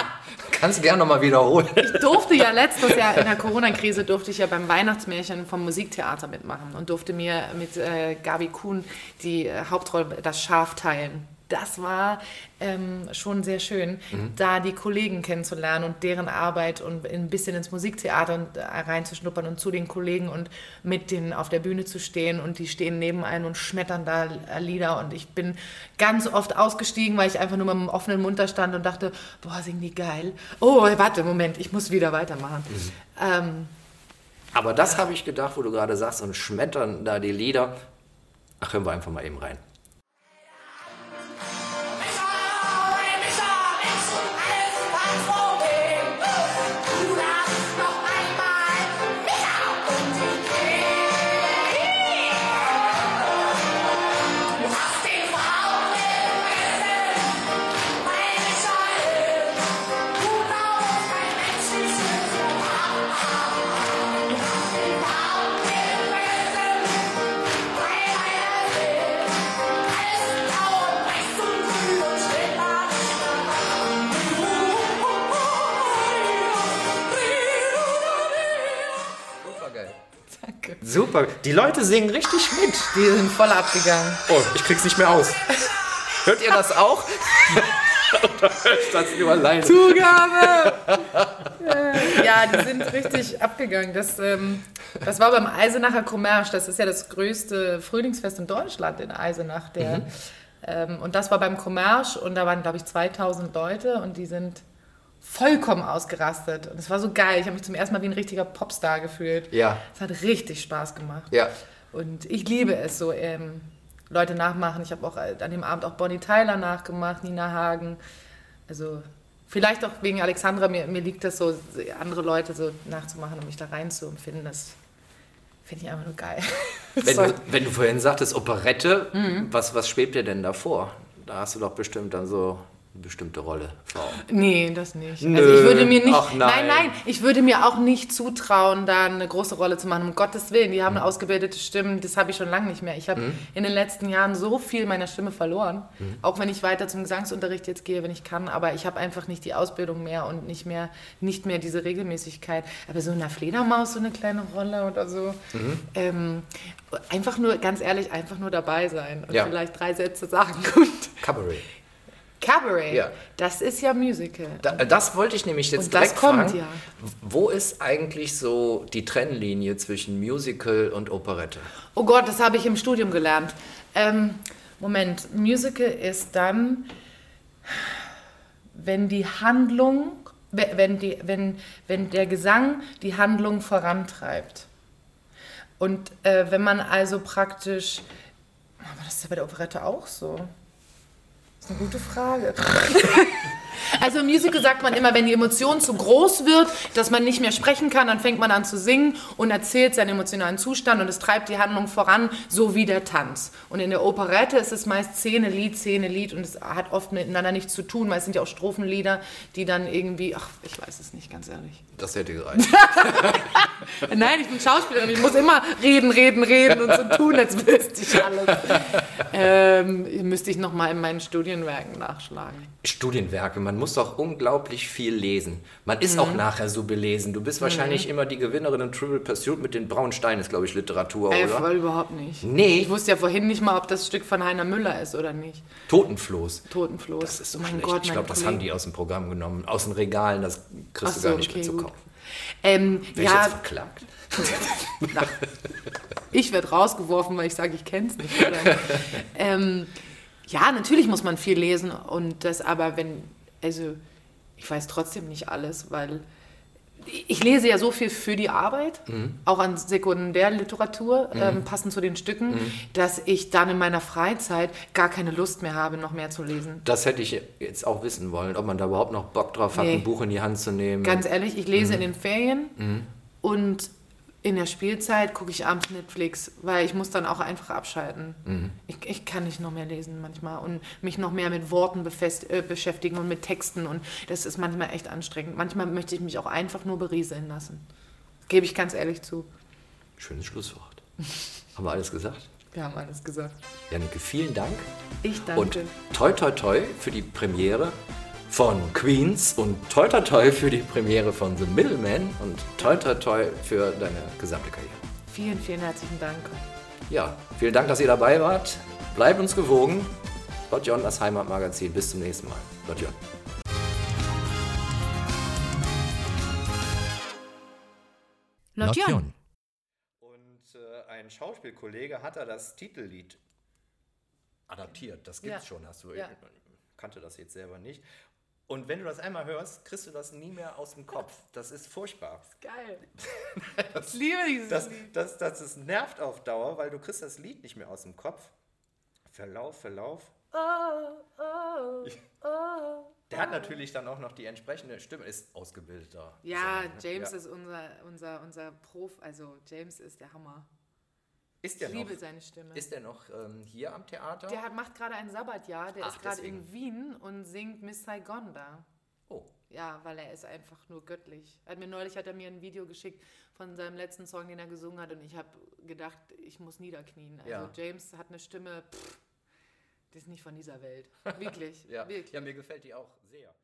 Kannst du gerne nochmal wiederholen. ich durfte ja letztes Jahr in der Corona-Krise durfte ich ja beim Weihnachtsmärchen vom Musiktheater mitmachen und durfte mir mit äh, Gabi Kuhn die äh, Hauptrolle das Schaf teilen. Das war ähm, schon sehr schön, da die Kollegen kennenzulernen und deren Arbeit und ein bisschen ins Musiktheater äh, reinzuschnuppern und zu den Kollegen und mit denen auf der Bühne zu stehen und die stehen neben einem und schmettern da äh, Lieder und ich bin ganz oft ausgestiegen, weil ich einfach nur mit einem offenen Mund da stand und dachte, boah, singen die geil. Oh, warte, Moment, ich muss wieder weitermachen. Ähm, Aber das habe ich gedacht, wo du gerade sagst, und schmettern da die Lieder. Ach, hören wir einfach mal eben rein. Super. Die Leute singen richtig mit. Die sind voll abgegangen. Oh, ich krieg's nicht mehr aus. Hört ihr das auch? Oder hört das nur leise? Zugabe! ja, die sind richtig abgegangen. Das, ähm, das war beim Eisenacher Commerce. Das ist ja das größte Frühlingsfest in Deutschland in Eisenach. Der, ähm, und das war beim Commerce und da waren, glaube ich, 2000 Leute und die sind vollkommen ausgerastet. Und es war so geil. Ich habe mich zum ersten Mal wie ein richtiger Popstar gefühlt. Ja. Es hat richtig Spaß gemacht. Ja. Und ich liebe es so, ähm, Leute nachmachen. Ich habe auch äh, an dem Abend auch Bonnie Tyler nachgemacht, Nina Hagen. Also vielleicht auch wegen Alexandra, mir, mir liegt das so, andere Leute so nachzumachen und mich da rein zu empfinden. Das Finde ich einfach nur geil. Wenn du, wenn du vorhin sagtest Operette, Mhm. was, was schwebt dir denn davor? Da hast du doch bestimmt dann so eine bestimmte Rolle Augen. Nee, das nicht. Nö. Also ich würde mir nicht, Ach, nein. nein, nein, ich würde mir auch nicht zutrauen, da eine große Rolle zu machen. Um Gottes Willen, die haben Mhm. ausgebildete Stimmen, das habe ich schon lange nicht mehr. Ich habe in den letzten Jahren so viel meiner Stimme verloren, Mhm. auch wenn ich weiter zum Gesangsunterricht jetzt gehe, wenn ich kann. Aber ich habe einfach nicht die Ausbildung mehr und nicht mehr, nicht mehr diese Regelmäßigkeit. Aber so in einer Fledermaus so eine kleine Rolle oder so, Mhm. ähm, einfach nur, ganz ehrlich, einfach nur dabei sein und Ja. vielleicht drei Sätze sagen. Cabaret. Cabaret, Ja. das ist ja Musical. Da, das wollte ich nämlich jetzt Und das direkt kommt fragen. ja. Wo ist eigentlich so die Trennlinie zwischen Musical und Operette? Oh Gott, das habe ich im Studium gelernt. Ähm, Moment, Musical ist dann, wenn die Handlung, we- wenn, die, wenn, wenn der Gesang die Handlung vorantreibt. Und äh, wenn man also praktisch, aber das ist ja bei der Operette auch so. Ist eine gute Frage. Also im Musical sagt man immer, wenn die Emotion zu groß wird, dass man nicht mehr sprechen kann, dann fängt man an zu singen und erzählt seinen emotionalen Zustand und es treibt die Handlung voran, so wie der Tanz. Und in der Operette ist es meist Szene, Lied, Szene, Lied und es hat oft miteinander nichts zu tun, weil es sind ja auch Strophenlieder, die dann irgendwie, ach, ich weiß es nicht, ganz ehrlich. Das hätte gereicht. Nein, ich bin Schauspielerin, ich muss immer reden, reden, reden und so tun, als wüsste ich alles. Ähm, müsste ich nochmal in meinen Studienwerken nachschlagen. Studienwerke, man muss doch unglaublich viel lesen. Man ist Mhm. auch nachher so belesen. Du bist wahrscheinlich immer die Gewinnerin in Trivial Pursuit mit den braunen Steinen, ist glaube ich Literatur, Ey, oder? voll überhaupt nicht. Nee. Ich wusste ja vorhin nicht mal, ob das Stück von Heiner Müller ist oder nicht. Totenfloß. Totenfloß. Das ist so oh mein schlecht. Gott, ich glaube, das haben die aus dem Programm genommen. Aus den Regalen, das kriegst Ach du so, gar nicht mehr okay, kaufen. Ähm, ich ja, jetzt verklagt? na, ich werde rausgeworfen, weil ich sage, ich kenne es nicht. Ähm, ja, natürlich muss man viel lesen und das aber, wenn, also ich weiß trotzdem nicht alles, weil ich lese ja so viel für die Arbeit, auch an Sekundärliteratur, ähm, passend zu den Stücken, dass ich dann in meiner Freizeit gar keine Lust mehr habe, noch mehr zu lesen. Das hätte ich jetzt auch wissen wollen, ob man da überhaupt noch Bock drauf hat, Nee. ein Buch in die Hand zu nehmen. Ganz ehrlich, ich lese in den Ferien und in der Spielzeit gucke ich abends Netflix, weil ich muss dann auch einfach abschalten. Ich, ich kann nicht noch mehr lesen manchmal und mich noch mehr mit Worten befest, äh, beschäftigen und mit Texten und das ist manchmal echt anstrengend. Manchmal möchte ich mich auch einfach nur berieseln lassen. Gebe ich ganz ehrlich zu. Schönes Schlusswort. haben wir alles gesagt? Wir haben alles gesagt. Janneke, vielen Dank. Ich danke. Und toi toi toi für die Premiere von Queens und toi toi toi für die Premiere von The Middleman und toi toi toi für deine gesamte Karriere. vielen, vielen herzlichen Dank. Ja, vielen Dank, dass ihr dabei wart. Bleibt uns gewogen. Lord John, das Heimatmagazin. Bis zum nächsten Mal. Lord John. Lotjon. Und äh, ein Schauspielkollege hat da das Titellied adaptiert. Das gibt's Ja. schon, hast du. Ja. Ich kannte das jetzt selber nicht. Und wenn du das einmal hörst, kriegst du das nie mehr aus dem Kopf. Das ist furchtbar. Geil. ich liebe dieses Das, Lied. das, das, das nervt auf Dauer, weil du kriegst das Lied nicht mehr aus dem Kopf. Verlauf, Verlauf. Oh, oh, oh. Der hat natürlich dann auch noch die entsprechende Stimme, ist ausgebildeter. Ja, Sänger, ne? James Ja. ist unser, unser, unser Prof, also James ist der Hammer. Ist der Ich noch, liebe seine Stimme. ist der noch ähm, hier am Theater? Der hat, macht gerade ein Sabbatjahr, der Ach, ist gerade in Wien und singt Miss Saigon da. oh, Ja, weil er ist einfach nur göttlich. Hat mir neulich hat er mir ein Video geschickt von seinem letzten Song, den er gesungen hat und ich habe gedacht, ich muss niederknien. Also Ja. James hat eine Stimme, pff, die ist nicht von dieser Welt. Wirklich, ja. wirklich. ja, mir gefällt die auch sehr.